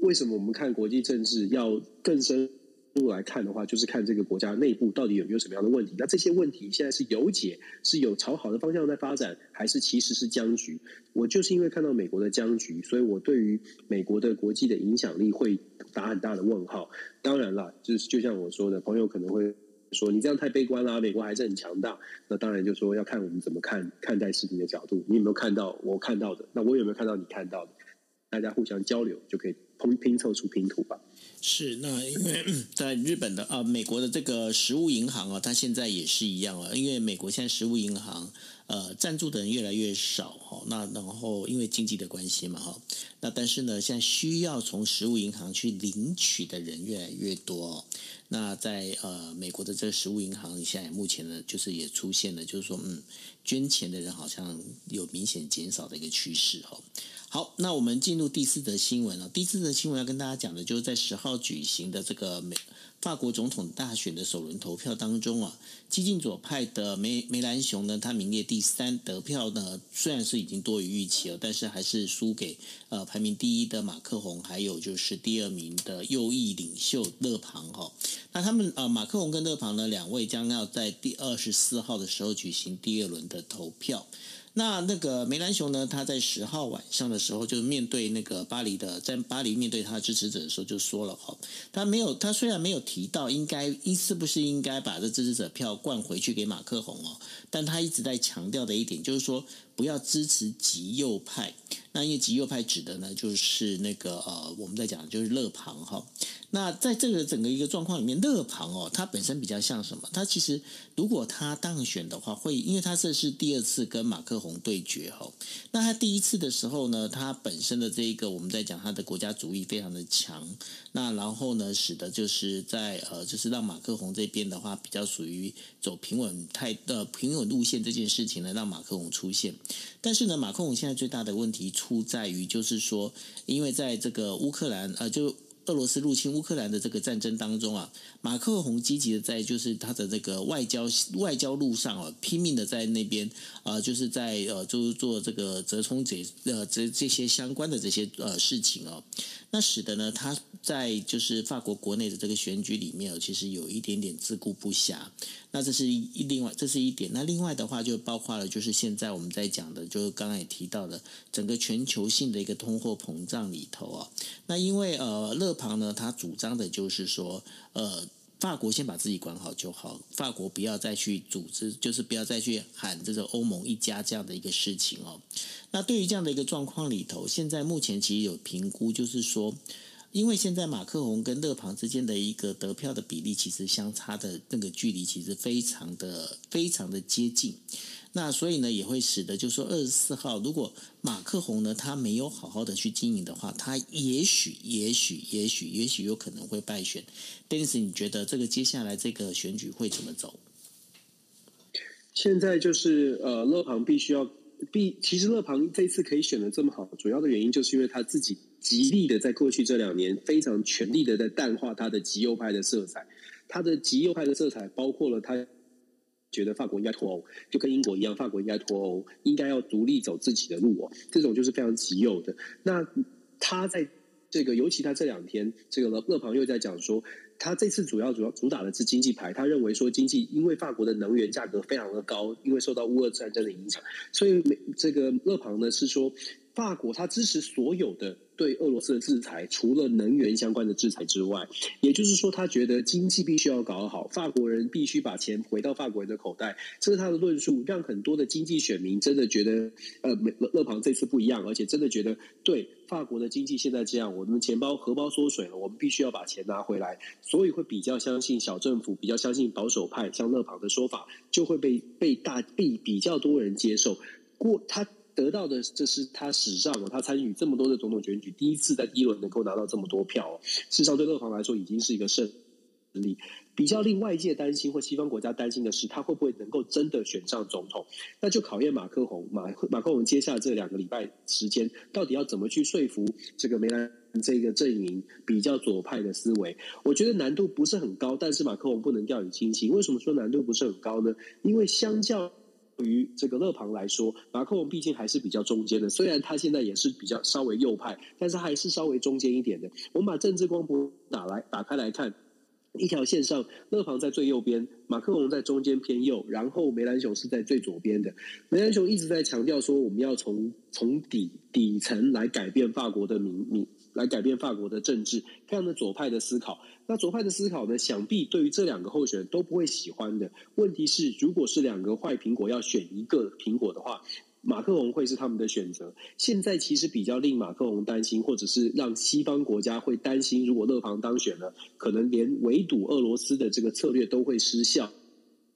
为什么我们看国际政治要更深。度来看的话，就是看这个国家内部到底有没有什么样的问题。那这些问题现在是有解，是有朝好的方向在发展，还是其实是僵局？我就是因为看到美国的僵局，所以我对于美国的国际的影响力会打很大的问号。当然了，就是就像我说的，朋友可能会说你这样太悲观啦，美国还是很强大。那当然就说要看我们怎么看看待事情的角度。你有没有看到我看到的？那我有没有看到你看到的？大家互相交流就可以拼拼凑出拼图吧。是，那因为 在日本的啊，美国的这个食物银行啊，它现在也是一样啊。因为美国现在食物银行呃赞助的人越来越少哈，那然后因为经济的关系嘛哈，那但是呢，现在需要从食物银行去领取的人越来越多哦。那在呃美国的这个食物银行现在目前呢，就是也出现了，就是说嗯，捐钱的人好像有明显减少的一个趋势哈。好，那我们进入第四则新闻了。第四则新闻要跟大家讲的，就是在十号举行的这个美法国总统大选的首轮投票当中啊，激进左派的梅梅兰雄呢，他名列第三，得票呢虽然是已经多于预期了，但是还是输给呃排名第一的马克宏，还有就是第二名的右翼领袖勒庞哈。那他们呃马克宏跟勒庞呢两位将要在第二十四号的时候举行第二轮的投票。那那个梅兰雄呢？他在十号晚上的时候，就是面对那个巴黎的，在巴黎面对他的支持者的时候，就说了哦，他没有，他虽然没有提到应该，一是不是应该把这支持者票灌回去给马克宏哦，但他一直在强调的一点就是说，不要支持极右派。那因为极右派指的呢，就是那个呃，我们在讲就是勒庞哈。那在这个整个一个状况里面，勒庞哦，他本身比较像什么？他其实如果他当选的话，会因为他这是第二次跟马克宏对决哈。那他第一次的时候呢，他本身的这一个我们在讲他的国家主义非常的强。那然后呢，使得就是在呃，就是让马克宏这边的话比较属于走平稳态呃平稳路线这件事情呢，让马克宏出现。但是呢，马克宏现在最大的问题出在于就是说，因为在这个乌克兰呃就。俄罗斯入侵乌克兰的这个战争当中啊，马克宏积极的在就是他的这个外交外交路上啊，拼命的在那边啊，就是在呃，就是做这个折冲这呃这这些相关的这些呃事情哦。那使得呢，他在就是法国国内的这个选举里面，其实有一点点自顾不暇。那这是一另外这是一点。那另外的话，就包括了就是现在我们在讲的，就是刚刚也提到的整个全球性的一个通货膨胀里头啊。那因为呃，勒庞呢，他主张的就是说，呃，法国先把自己管好就好，法国不要再去组织，就是不要再去喊这个欧盟一家这样的一个事情哦。那对于这样的一个状况里头，现在目前其实有评估，就是说，因为现在马克宏跟勒庞之间的一个得票的比例，其实相差的那个距离其实非常的非常的接近。那所以呢，也会使得就是说二十四号，如果马克宏呢他没有好好的去经营的话，他也许也许也许也许有可能会败选。Denis，你觉得这个接下来这个选举会怎么走？现在就是呃，勒庞必须要。必其实勒庞这次可以选的这么好，主要的原因就是因为他自己极力的在过去这两年非常全力的在淡化他的极右派的色彩。他的极右派的色彩包括了他觉得法国应该脱欧，就跟英国一样，法国应该脱欧，应该要独立走自己的路哦。这种就是非常极右的。那他在这个，尤其他这两天，这个勒勒庞又在讲说。他这次主要主要主打的是经济牌，他认为说经济，因为法国的能源价格非常的高，因为受到乌俄战争的影响，所以美这个勒庞呢是说，法国他支持所有的对俄罗斯的制裁，除了能源相关的制裁之外，也就是说，他觉得经济必须要搞好，法国人必须把钱回到法国人的口袋。这是他的论述，让很多的经济选民真的觉得，呃，勒勒庞这次不一样，而且真的觉得，对法国的经济现在这样，我们钱包荷包缩水了，我们必须要把钱拿回来，所以会比较相信小政府，比较相信保守派，像勒庞的说法，就会被被大被比较多人接受。过他。得到的，这是他史上他参与这么多的总统选举，第一次在第一轮能够拿到这么多票。事实上，对勒庞来说已经是一个胜利。比较令外界担心或西方国家担心的是，他会不会能够真的选上总统？那就考验马克宏。马马克宏接下来这两个礼拜时间，到底要怎么去说服这个梅兰这个阵营比较左派的思维？我觉得难度不是很高，但是马克宏不能掉以轻心。为什么说难度不是很高呢？因为相较。于这个勒庞来说，马克龙毕竟还是比较中间的。虽然他现在也是比较稍微右派，但是还是稍微中间一点的。我们把政治光谱打来打开来看，一条线上，勒庞在最右边，马克龙在中间偏右，然后梅兰雄是在最左边的。梅兰雄一直在强调说，我们要从从底底层来改变法国的民民。来改变法国的政治，非常的左派的思考。那左派的思考呢，想必对于这两个候选人都不会喜欢的。问题是，如果是两个坏苹果要选一个苹果的话，马克龙会是他们的选择。现在其实比较令马克龙担心，或者是让西方国家会担心，如果勒庞当选了，可能连围堵俄罗斯的这个策略都会失效。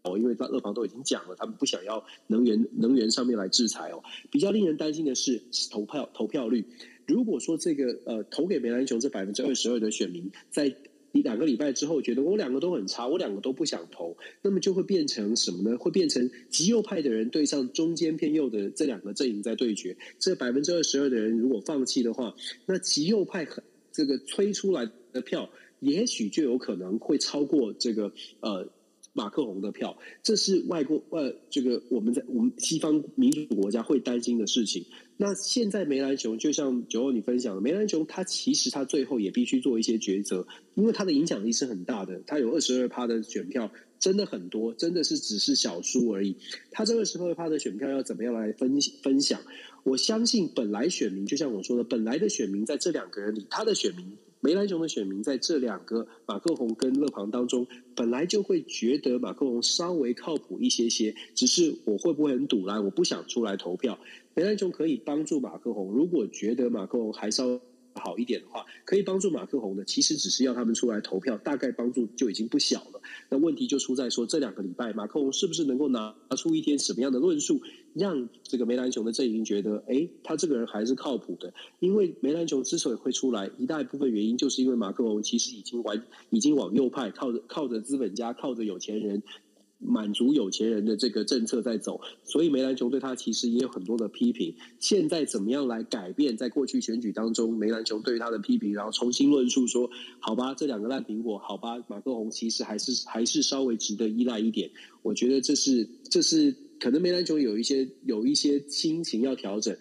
哦，因为勒庞都已经讲了，他们不想要能源能源上面来制裁哦。比较令人担心的是投票投票率。如果说这个呃投给梅兰雄这百分之二十二的选民，在一两个礼拜之后觉得我两个都很差，我两个都不想投，那么就会变成什么呢？会变成极右派的人对上中间偏右的这两个阵营在对决。这百分之二十二的人如果放弃的话，那极右派很这个催出来的票，也许就有可能会超过这个呃。马克宏的票，这是外国呃，这个我们在我们西方民主国家会担心的事情。那现在梅兰雄就像九欧你分享的，梅兰雄他其实他最后也必须做一些抉择，因为他的影响力是很大的，他有二十二趴的选票，真的很多，真的是只是小输而已。他这二十二趴的选票要怎么样来分分享？我相信本来选民就像我说的，本来的选民在这两个人里，他的选民。梅兰雄的选民在这两个马克宏跟勒庞当中，本来就会觉得马克宏稍微靠谱一些些，只是我会不会很赌来，我不想出来投票。梅兰雄可以帮助马克宏，如果觉得马克宏还稍好一点的话，可以帮助马克宏的，其实只是要他们出来投票，大概帮助就已经不小了。那问题就出在说，这两个礼拜马克宏是不是能够拿出一天什么样的论述？让这个梅兰雄的阵营觉得，哎，他这个人还是靠谱的。因为梅兰雄之所以会出来，一大部分原因就是因为马克宏其实已经完，已经往右派，靠着靠着资本家，靠着有钱人。满足有钱人的这个政策在走，所以梅兰雄对他其实也有很多的批评。现在怎么样来改变？在过去选举当中，梅兰雄对于他的批评，然后重新论述说：好吧，这两个烂苹果，好吧，马克宏其实还是还是稍微值得依赖一点。我觉得这是这是可能梅兰雄有一些有一些心情要调整，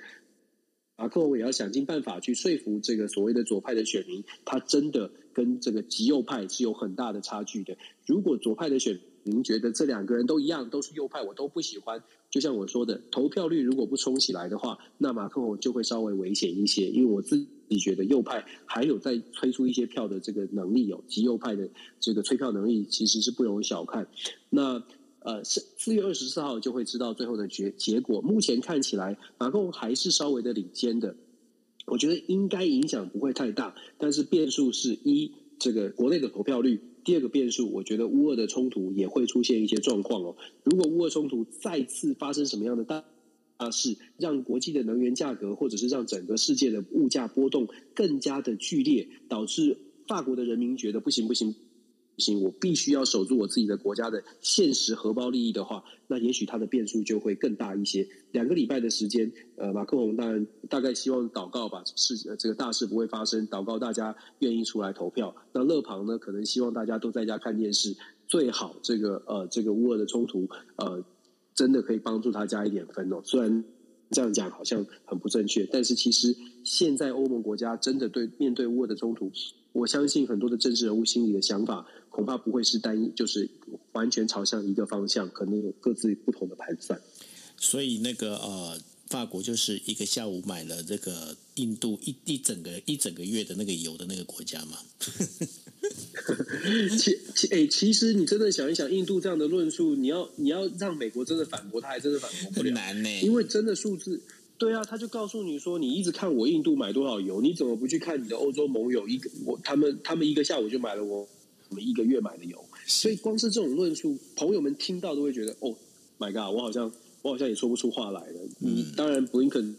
马克宏也要想尽办法去说服这个所谓的左派的选民，他真的跟这个极右派是有很大的差距的。如果左派的选您觉得这两个人都一样，都是右派，我都不喜欢。就像我说的，投票率如果不冲起来的话，那马克宏就会稍微危险一些。因为我自己觉得右派还有在催出一些票的这个能力，有极右派的这个催票能力，其实是不容小看。那呃，四四月二十四号就会知道最后的结结果。目前看起来，马克龙还是稍微的领先的。我觉得应该影响不会太大，但是变数是一这个国内的投票率。第二个变数，我觉得乌俄的冲突也会出现一些状况哦。如果乌俄冲突再次发生什么样的大大事，让国际的能源价格或者是让整个世界的物价波动更加的剧烈，导致法国的人民觉得不行不行。行，我必须要守住我自己的国家的现实荷包利益的话，那也许他的变数就会更大一些。两个礼拜的时间，呃，马克龙当然大概希望祷告吧，事这个大事不会发生，祷告大家愿意出来投票。那勒庞呢，可能希望大家都在家看电视，最好这个呃这个乌俄的冲突呃真的可以帮助他加一点分哦。虽然这样讲好像很不正确，但是其实现在欧盟国家真的对面对乌俄的冲突。我相信很多的政治人物心里的想法，恐怕不会是单一，就是完全朝向一个方向，可能有各自不同的盘算。所以那个呃，法国就是一个下午买了这个印度一一整个一整个月的那个油的那个国家嘛。其其哎，其实你真的想一想，印度这样的论述，你要你要让美国真的反驳，他还真的反驳不了。难呢，因为真的数字。对啊，他就告诉你说，你一直看我印度买多少油，你怎么不去看你的欧洲盟友？一个我他们他们一个下午就买了我我们一个月买的油，所以光是这种论述，朋友们听到都会觉得，哦，My God，我好像我好像也说不出话来了。嗯，当然布林肯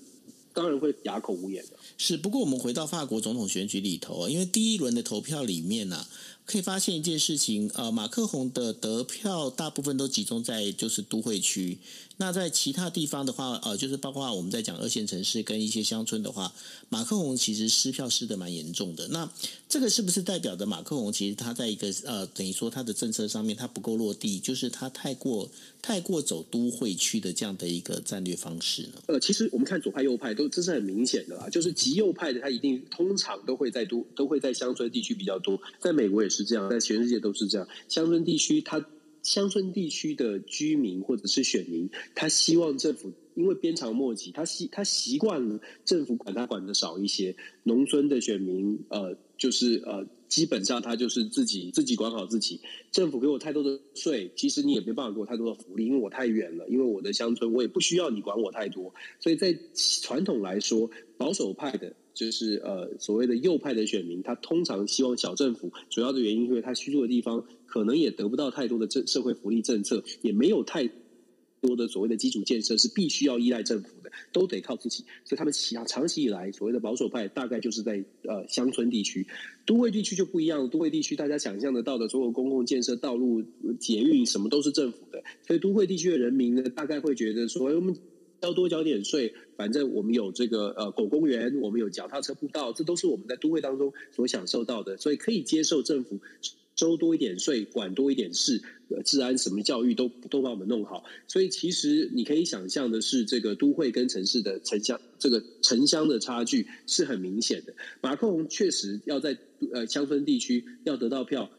当然会哑口无言的。是，不过我们回到法国总统选举里头，因为第一轮的投票里面呢、啊。可以发现一件事情，呃，马克宏的得票大部分都集中在就是都会区。那在其他地方的话，呃，就是包括我们在讲二线城市跟一些乡村的话，马克宏其实失票失的蛮严重的。那这个是不是代表着马克宏其实他在一个呃，等于说他的政策上面他不够落地，就是他太过太过走都会区的这样的一个战略方式呢？呃，其实我们看左派右派都这是很明显的啦，就是极右派的他一定通常都会在都都会在乡村地区比较多，在美国也是。是这样，在全世界都是这样。乡村地区，他乡村地区的居民或者是选民，他希望政府，因为鞭长莫及，他习他习惯了政府管他管的少一些。农村的选民，呃，就是呃，基本上他就是自己自己管好自己。政府给我太多的税，其实你也没办法给我太多的福利，因为我太远了，因为我的乡村，我也不需要你管我太多。所以在传统来说，保守派的。就是呃，所谓的右派的选民，他通常希望小政府，主要的原因，因为他居住的地方可能也得不到太多的政社会福利政策，也没有太多的所谓的基础建设是必须要依赖政府的，都得靠自己。所以他们长长期以来，所谓的保守派大概就是在呃乡村地区，都会地区就不一样。都会地区大家想象得到的所有公共建设、道路、捷运什么都是政府的，所以都会地区的人民呢，大概会觉得说，我们。要多缴点税，反正我们有这个呃狗公园，我们有脚踏车步道，这都是我们在都会当中所享受到的，所以可以接受政府收多一点税，管多一点事，治安什么教育都都把我们弄好。所以其实你可以想象的是，这个都会跟城市的城乡这个城乡的差距是很明显的。马克宏确实要在呃乡村地区要得到票，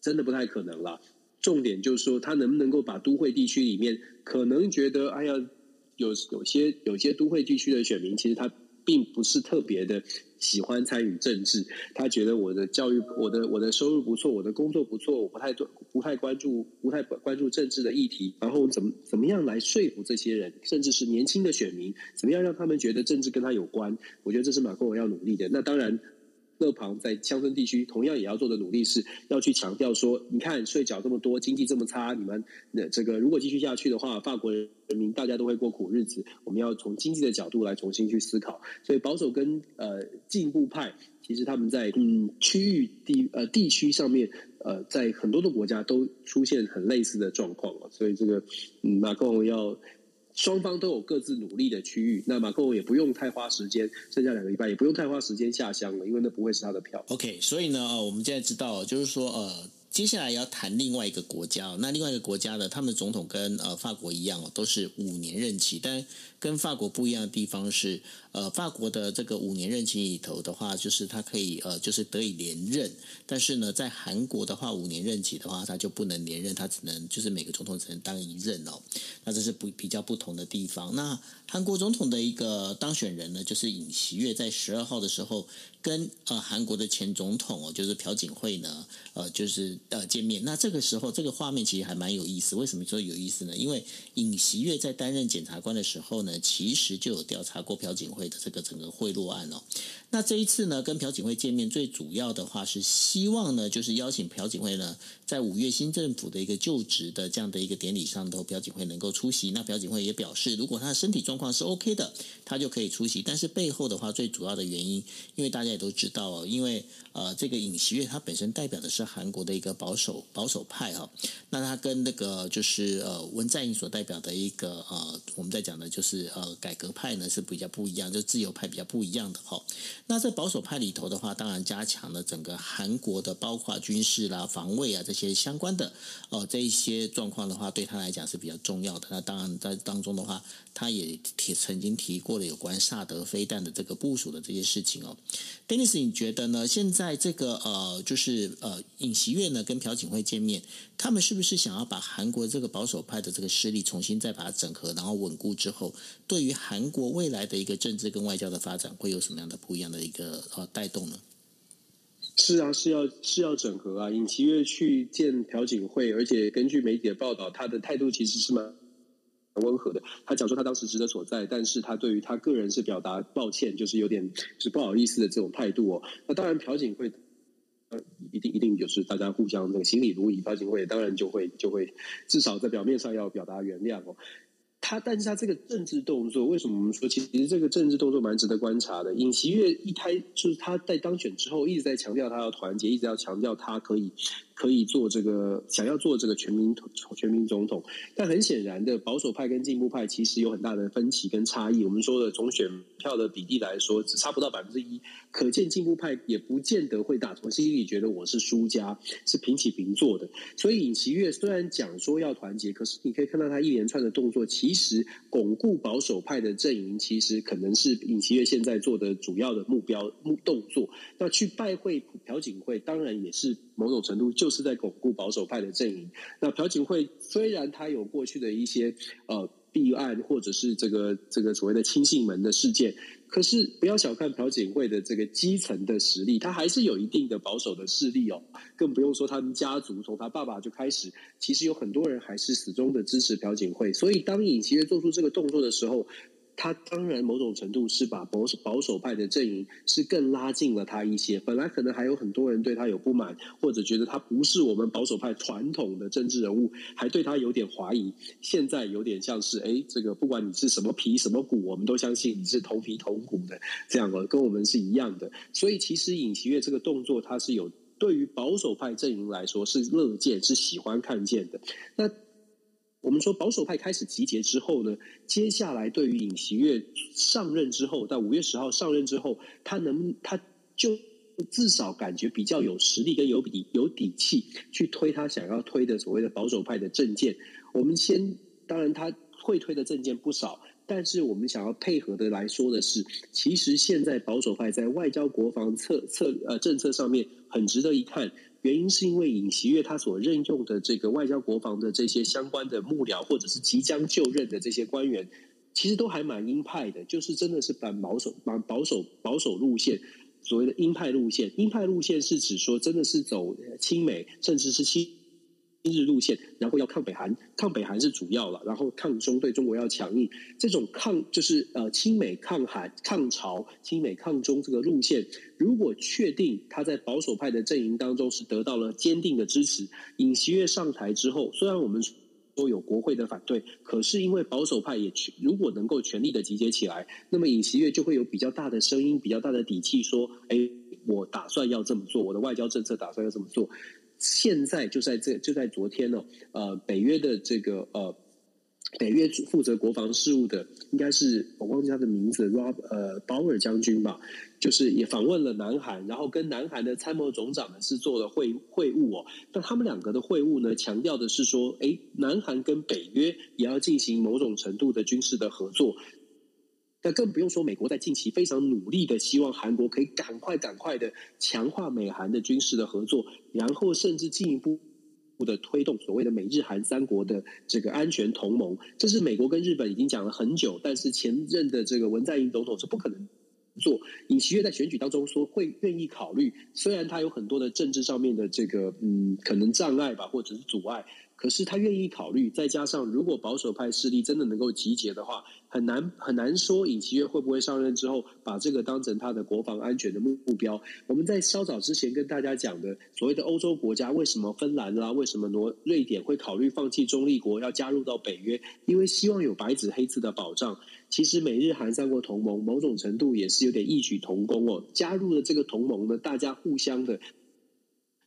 真的不太可能了。重点就是说，他能不能够把都会地区里面可能觉得哎呀。有有些有些都会地区的选民，其实他并不是特别的喜欢参与政治。他觉得我的教育、我的我的收入不错，我的工作不错，我不太多不太关注不太关注政治的议题。然后怎么怎么样来说服这些人，甚至是年轻的选民，怎么样让他们觉得政治跟他有关？我觉得这是马克宏要努力的。那当然。勒庞在乡村地区同样也要做的努力是要去强调说，你看税缴这么多，经济这么差，你们那这个如果继续下去的话，法国人民大家都会过苦日子。我们要从经济的角度来重新去思考。所以保守跟呃进步派，其实他们在嗯区域地呃地区上面呃在很多的国家都出现很类似的状况了。所以这个嗯马克龙要。双方都有各自努力的区域，那马克龙也不用太花时间，剩下两个礼拜也不用太花时间下乡了，因为那不会是他的票。OK，所以呢，我们现在知道，就是说，呃。接下来要谈另外一个国家，那另外一个国家呢，他们总统跟呃法国一样哦，都是五年任期。但跟法国不一样的地方是，呃，法国的这个五年任期里头的话，就是他可以呃，就是得以连任。但是呢，在韩国的话，五年任期的话，他就不能连任，他只能就是每个总统只能当一任哦。那这是不比较不同的地方。那韩国总统的一个当选人呢，就是尹锡悦，在十二号的时候。跟呃韩国的前总统哦，就是朴槿惠呢，呃，就是呃见面。那这个时候，这个画面其实还蛮有意思。为什么说有意思呢？因为尹锡悦在担任检察官的时候呢，其实就有调查过朴槿惠的这个整个贿赂案哦。那这一次呢，跟朴槿惠见面，最主要的话是希望呢，就是邀请朴槿惠呢，在五月新政府的一个就职的这样的一个典礼上头，朴槿惠能够出席。那朴槿惠也表示，如果他的身体状况是 OK 的，他就可以出席。但是背后的话，最主要的原因，因为大家也都知道哦，因为呃，这个尹锡悦他本身代表的是韩国的一个保守保守派哈、哦，那他跟那个就是呃文在寅所代表表的一个呃，我们在讲的就是呃改革派呢是比较不一样，就自由派比较不一样的哈、哦。那在保守派里头的话，当然加强了整个韩国的包括军事啦、防卫啊这些相关的哦这一些状况的话，对他来讲是比较重要的。那当然在当中的话，他也提曾经提过了有关萨德飞弹的这个部署的这些事情哦。Dennis，你觉得呢？现在这个呃，就是呃，尹锡悦呢跟朴槿惠见面，他们是不是想要把韩国这个保守派的这个势力从重新再把它整合，然后稳固之后，对于韩国未来的一个政治跟外交的发展，会有什么样的不一样的一个呃带动呢？是啊，是要是要整合啊！尹锡悦去见朴槿惠，而且根据媒体的报道，他的态度其实是蛮温和的。他讲说他当时职责所在，但是他对于他个人是表达抱歉，就是有点是不好意思的这种态度哦。那当然，朴槿惠一定一定就是大家互相那个心里如一，朴槿惠当然就会就会至少在表面上要表达原谅哦。他，但是他这个政治动作，为什么我们说其实这个政治动作蛮值得观察的？尹锡悦一开就是他在当选之后一直在强调他要团结，一直要强调他可以。可以做这个，想要做这个全民全民总统，但很显然的，保守派跟进步派其实有很大的分歧跟差异。我们说的从选票的比例来说，只差不到百分之一，可见进步派也不见得会打从心里觉得我是输家，是平起平坐的。所以尹锡月虽然讲说要团结，可是你可以看到他一连串的动作，其实巩固保守派的阵营，其实可能是尹锡月现在做的主要的目标目动作。那去拜会朴槿惠，当然也是。某种程度就是在巩固保守派的阵营。那朴槿惠虽然他有过去的一些呃弊案，或者是这个这个所谓的亲信门的事件，可是不要小看朴槿惠的这个基层的实力，他还是有一定的保守的势力哦。更不用说他们家族从他爸爸就开始，其实有很多人还是始终的支持朴槿惠。所以当尹锡悦做出这个动作的时候，他当然某种程度是把保守保守派的阵营是更拉近了他一些。本来可能还有很多人对他有不满，或者觉得他不是我们保守派传统的政治人物，还对他有点怀疑。现在有点像是，哎，这个不管你是什么皮什么骨，我们都相信你是同皮同骨的，这样的跟我们是一样的。所以其实尹锡悦这个动作，他是有对于保守派阵营来说是乐见、是喜欢看见的。那。我们说保守派开始集结之后呢，接下来对于尹锡悦上任之后，到五月十号上任之后，他能他就至少感觉比较有实力跟有底有底气去推他想要推的所谓的保守派的政见。我们先当然他会推的政见不少，但是我们想要配合的来说的是，其实现在保守派在外交国防策策呃政策上面很值得一看。原因是因为尹锡悦他所任用的这个外交国防的这些相关的幕僚，或者是即将就任的这些官员，其实都还蛮鹰派的，就是真的是蛮保守、蛮保守、保守路线。所谓的鹰派路线，鹰派路线是指说真的是走亲美，甚至是亲。日路线，然后要抗北韩，抗北韩是主要了，然后抗中对中国要强硬，这种抗就是呃亲美抗韩抗朝亲美抗中这个路线，如果确定他在保守派的阵营当中是得到了坚定的支持，尹锡悦上台之后，虽然我们都有国会的反对，可是因为保守派也如果能够全力的集结起来，那么尹锡悦就会有比较大的声音，比较大的底气说，哎，我打算要这么做，我的外交政策打算要这么做。现在就在这就在昨天呢，呃，北约的这个呃，北约负责国防事务的，应该是我忘记他的名字，Rob 呃鲍尔将军吧，就是也访问了南韩，然后跟南韩的参谋总长呢是做了会会晤哦。但他们两个的会晤呢，强调的是说，哎，南韩跟北约也要进行某种程度的军事的合作。那更不用说，美国在近期非常努力的希望韩国可以赶快、赶快的强化美韩的军事的合作，然后甚至进一步的推动所谓的美日韩三国的这个安全同盟。这是美国跟日本已经讲了很久，但是前任的这个文在寅总统是不可能做。尹锡悦在选举当中说会愿意考虑，虽然他有很多的政治上面的这个嗯可能障碍吧，或者是阻碍。可是他愿意考虑，再加上如果保守派势力真的能够集结的话，很难很难说尹锡悦会不会上任之后把这个当成他的国防安全的目目标。我们在稍早之前跟大家讲的所谓的欧洲国家，为什么芬兰啦，为什么挪瑞典会考虑放弃中立国，要加入到北约？因为希望有白纸黑字的保障。其实美日韩三国同盟某种程度也是有点异曲同工哦。加入了这个同盟呢，大家互相的。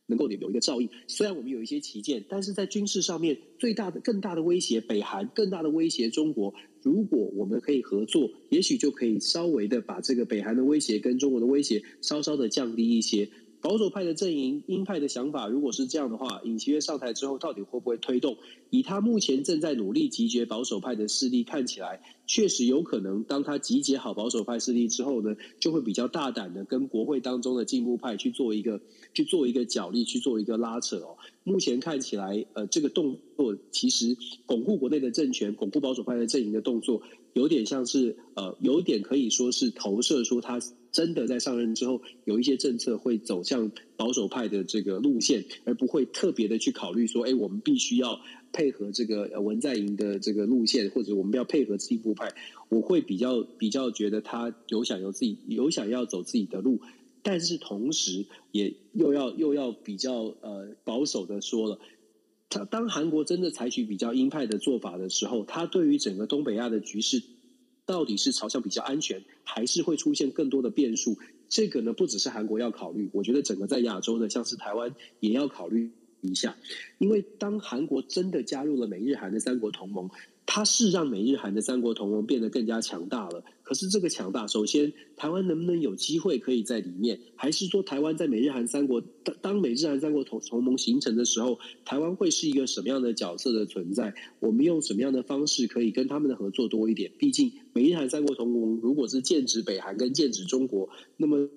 能够有一个照应，虽然我们有一些歧见，但是在军事上面最大的、更大的威胁，北韩更大的威胁中国。如果我们可以合作，也许就可以稍微的把这个北韩的威胁跟中国的威胁稍稍的降低一些。保守派的阵营，鹰派的想法，如果是这样的话，尹锡悦上台之后，到底会不会推动？以他目前正在努力集结保守派的势力，看起来确实有可能。当他集结好保守派势力之后呢，就会比较大胆的跟国会当中的进步派去做一个去做一个角力，去做一个拉扯哦。目前看起来，呃，这个动作其实巩固国内的政权、巩固保守派的阵营的动作，有点像是呃，有点可以说是投射说他。真的在上任之后，有一些政策会走向保守派的这个路线，而不会特别的去考虑说，哎，我们必须要配合这个文在寅的这个路线，或者我们要配合进步派。我会比较比较觉得他有想有自己有想要走自己的路，但是同时也又要又要比较呃保守的说了，他当韩国真的采取比较鹰派的做法的时候，他对于整个东北亚的局势。到底是朝向比较安全，还是会出现更多的变数？这个呢，不只是韩国要考虑，我觉得整个在亚洲的，像是台湾也要考虑一下。因为当韩国真的加入了美日韩的三国同盟。它是让美日韩的三国同盟变得更加强大了。可是这个强大，首先台湾能不能有机会可以在里面？还是说台湾在美日韩三国当当美日韩三国同同盟形成的时候，台湾会是一个什么样的角色的存在？我们用什么样的方式可以跟他们的合作多一点？毕竟美日韩三国同盟如果是剑指北韩跟剑指中国，那么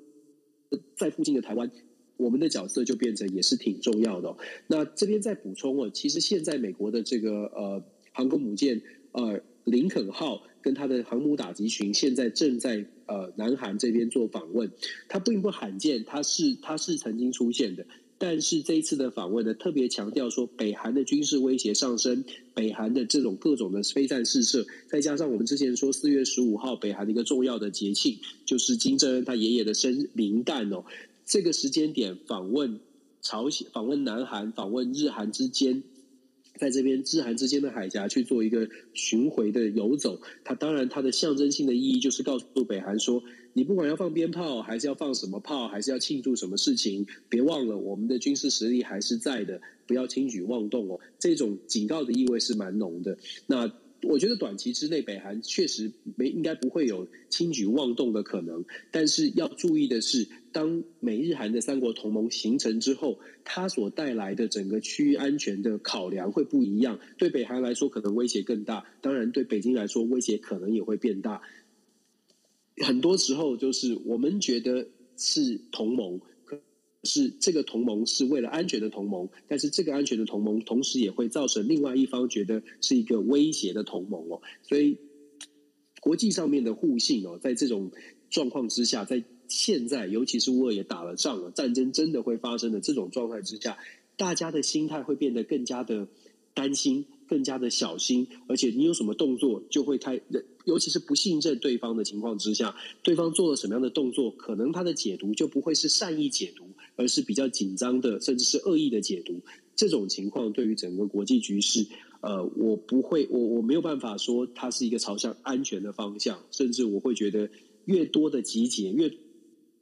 在附近的台湾，我们的角色就变成也是挺重要的。那这边再补充哦，其实现在美国的这个呃。航空母舰呃林肯号跟它的航母打击群现在正在呃南韩这边做访问，它并不罕见，它是它是曾经出现的，但是这一次的访问呢，特别强调说北韩的军事威胁上升，北韩的这种各种的飞弹试射，再加上我们之前说四月十五号北韩的一个重要的节庆，就是金正恩他爷爷的生灵诞哦，这个时间点访问朝鲜、访问南韩、访问日韩之间。在这边日韩之间的海峡去做一个巡回的游走，它当然它的象征性的意义就是告诉北韩说，你不管要放鞭炮，还是要放什么炮，还是要庆祝什么事情，别忘了我们的军事实力还是在的，不要轻举妄动哦。这种警告的意味是蛮浓的。那。我觉得短期之内，北韩确实没应该不会有轻举妄动的可能。但是要注意的是，当美日韩的三国同盟形成之后，它所带来的整个区域安全的考量会不一样。对北韩来说，可能威胁更大；当然，对北京来说，威胁可能也会变大。很多时候，就是我们觉得是同盟。是这个同盟是为了安全的同盟，但是这个安全的同盟同时也会造成另外一方觉得是一个威胁的同盟哦。所以国际上面的互信哦，在这种状况之下，在现在尤其是乌尔也打了仗了，战争真的会发生的这种状态之下，大家的心态会变得更加的担心，更加的小心，而且你有什么动作就会开，尤其是不信任对方的情况之下，对方做了什么样的动作，可能他的解读就不会是善意解读。而是比较紧张的，甚至是恶意的解读。这种情况对于整个国际局势，呃，我不会，我我没有办法说它是一个朝向安全的方向。甚至我会觉得，越多的集结，越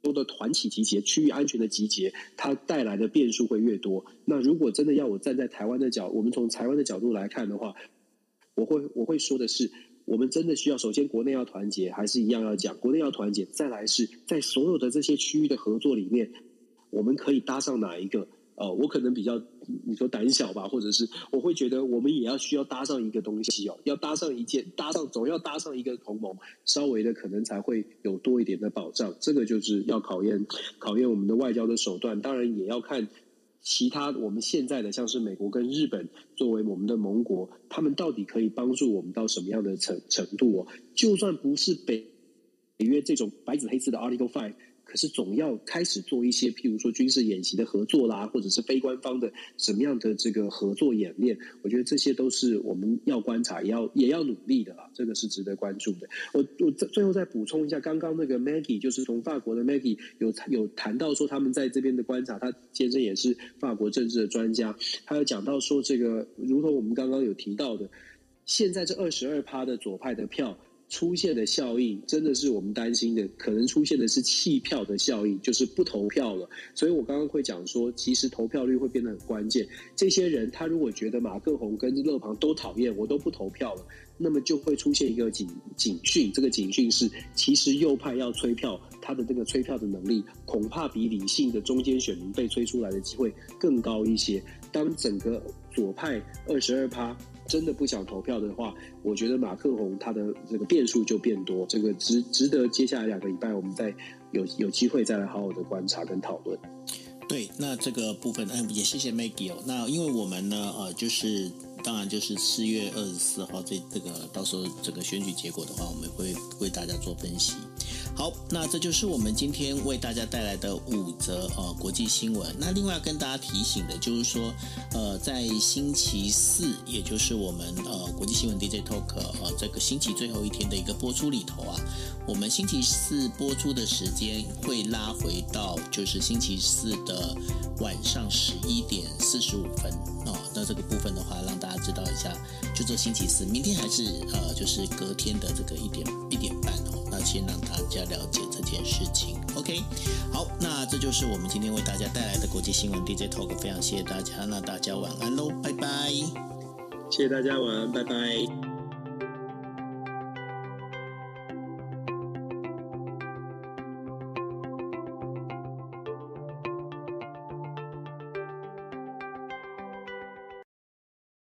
多的团体集结，区域安全的集结，它带来的变数会越多。那如果真的要我站在台湾的角，我们从台湾的角度来看的话，我会我会说的是，我们真的需要首先国内要团结，还是一样要讲国内要团结，再来是在所有的这些区域的合作里面。我们可以搭上哪一个？呃，我可能比较你说胆小吧，或者是我会觉得我们也要需要搭上一个东西哦，要搭上一件，搭上总要搭上一个同盟，稍微的可能才会有多一点的保障。这个就是要考验考验我们的外交的手段，当然也要看其他我们现在的像是美国跟日本作为我们的盟国，他们到底可以帮助我们到什么样的程程度哦？就算不是北北约这种白纸黑字的 Article Five。是总要开始做一些，譬如说军事演习的合作啦，或者是非官方的什么样的这个合作演练，我觉得这些都是我们要观察，也要也要努力的啦。这个是值得关注的。我我最后再补充一下，刚刚那个 Maggie 就是从法国的 Maggie 有有谈到说他们在这边的观察，他先生也是法国政治的专家，他有讲到说这个，如同我们刚刚有提到的，现在这二十二趴的左派的票。出现的效应真的是我们担心的，可能出现的是弃票的效应，就是不投票了。所以我刚刚会讲说，其实投票率会变得很关键。这些人他如果觉得马克宏跟勒庞都讨厌，我都不投票了，那么就会出现一个警警讯，这个警讯是，其实右派要催票，他的这个催票的能力恐怕比理性的中间选民被催出来的机会更高一些。当整个左派二十二趴真的不想投票的话，我觉得马克宏他的这个变数就变多，这个值值得接下来两个礼拜我们再有有机会再来好好的观察跟讨论。对，那这个部分，嗯，也谢谢 Maggie 哦。那因为我们呢，呃，就是当然就是四月二十四号这这个到时候这个选举结果的话，我们会为大家做分析。好，那这就是我们今天为大家带来的五则呃国际新闻。那另外要跟大家提醒的就是说，呃，在星期四，也就是我们呃国际新闻 DJ Talk 呃这个星期最后一天的一个播出里头啊，我们星期四播出的时间会拉回到就是星期四的晚上十一点四十五分哦。那这个部分的话，让大家知道一下，就这星期四，明天还是呃就是隔天的这个一点一点半哦。那先让大家了解这件事情，OK？好，那这就是我们今天为大家带来的国际新闻 DJ Talk，非常谢谢大家，那大家晚安喽，拜拜！谢谢大家，晚安，拜拜。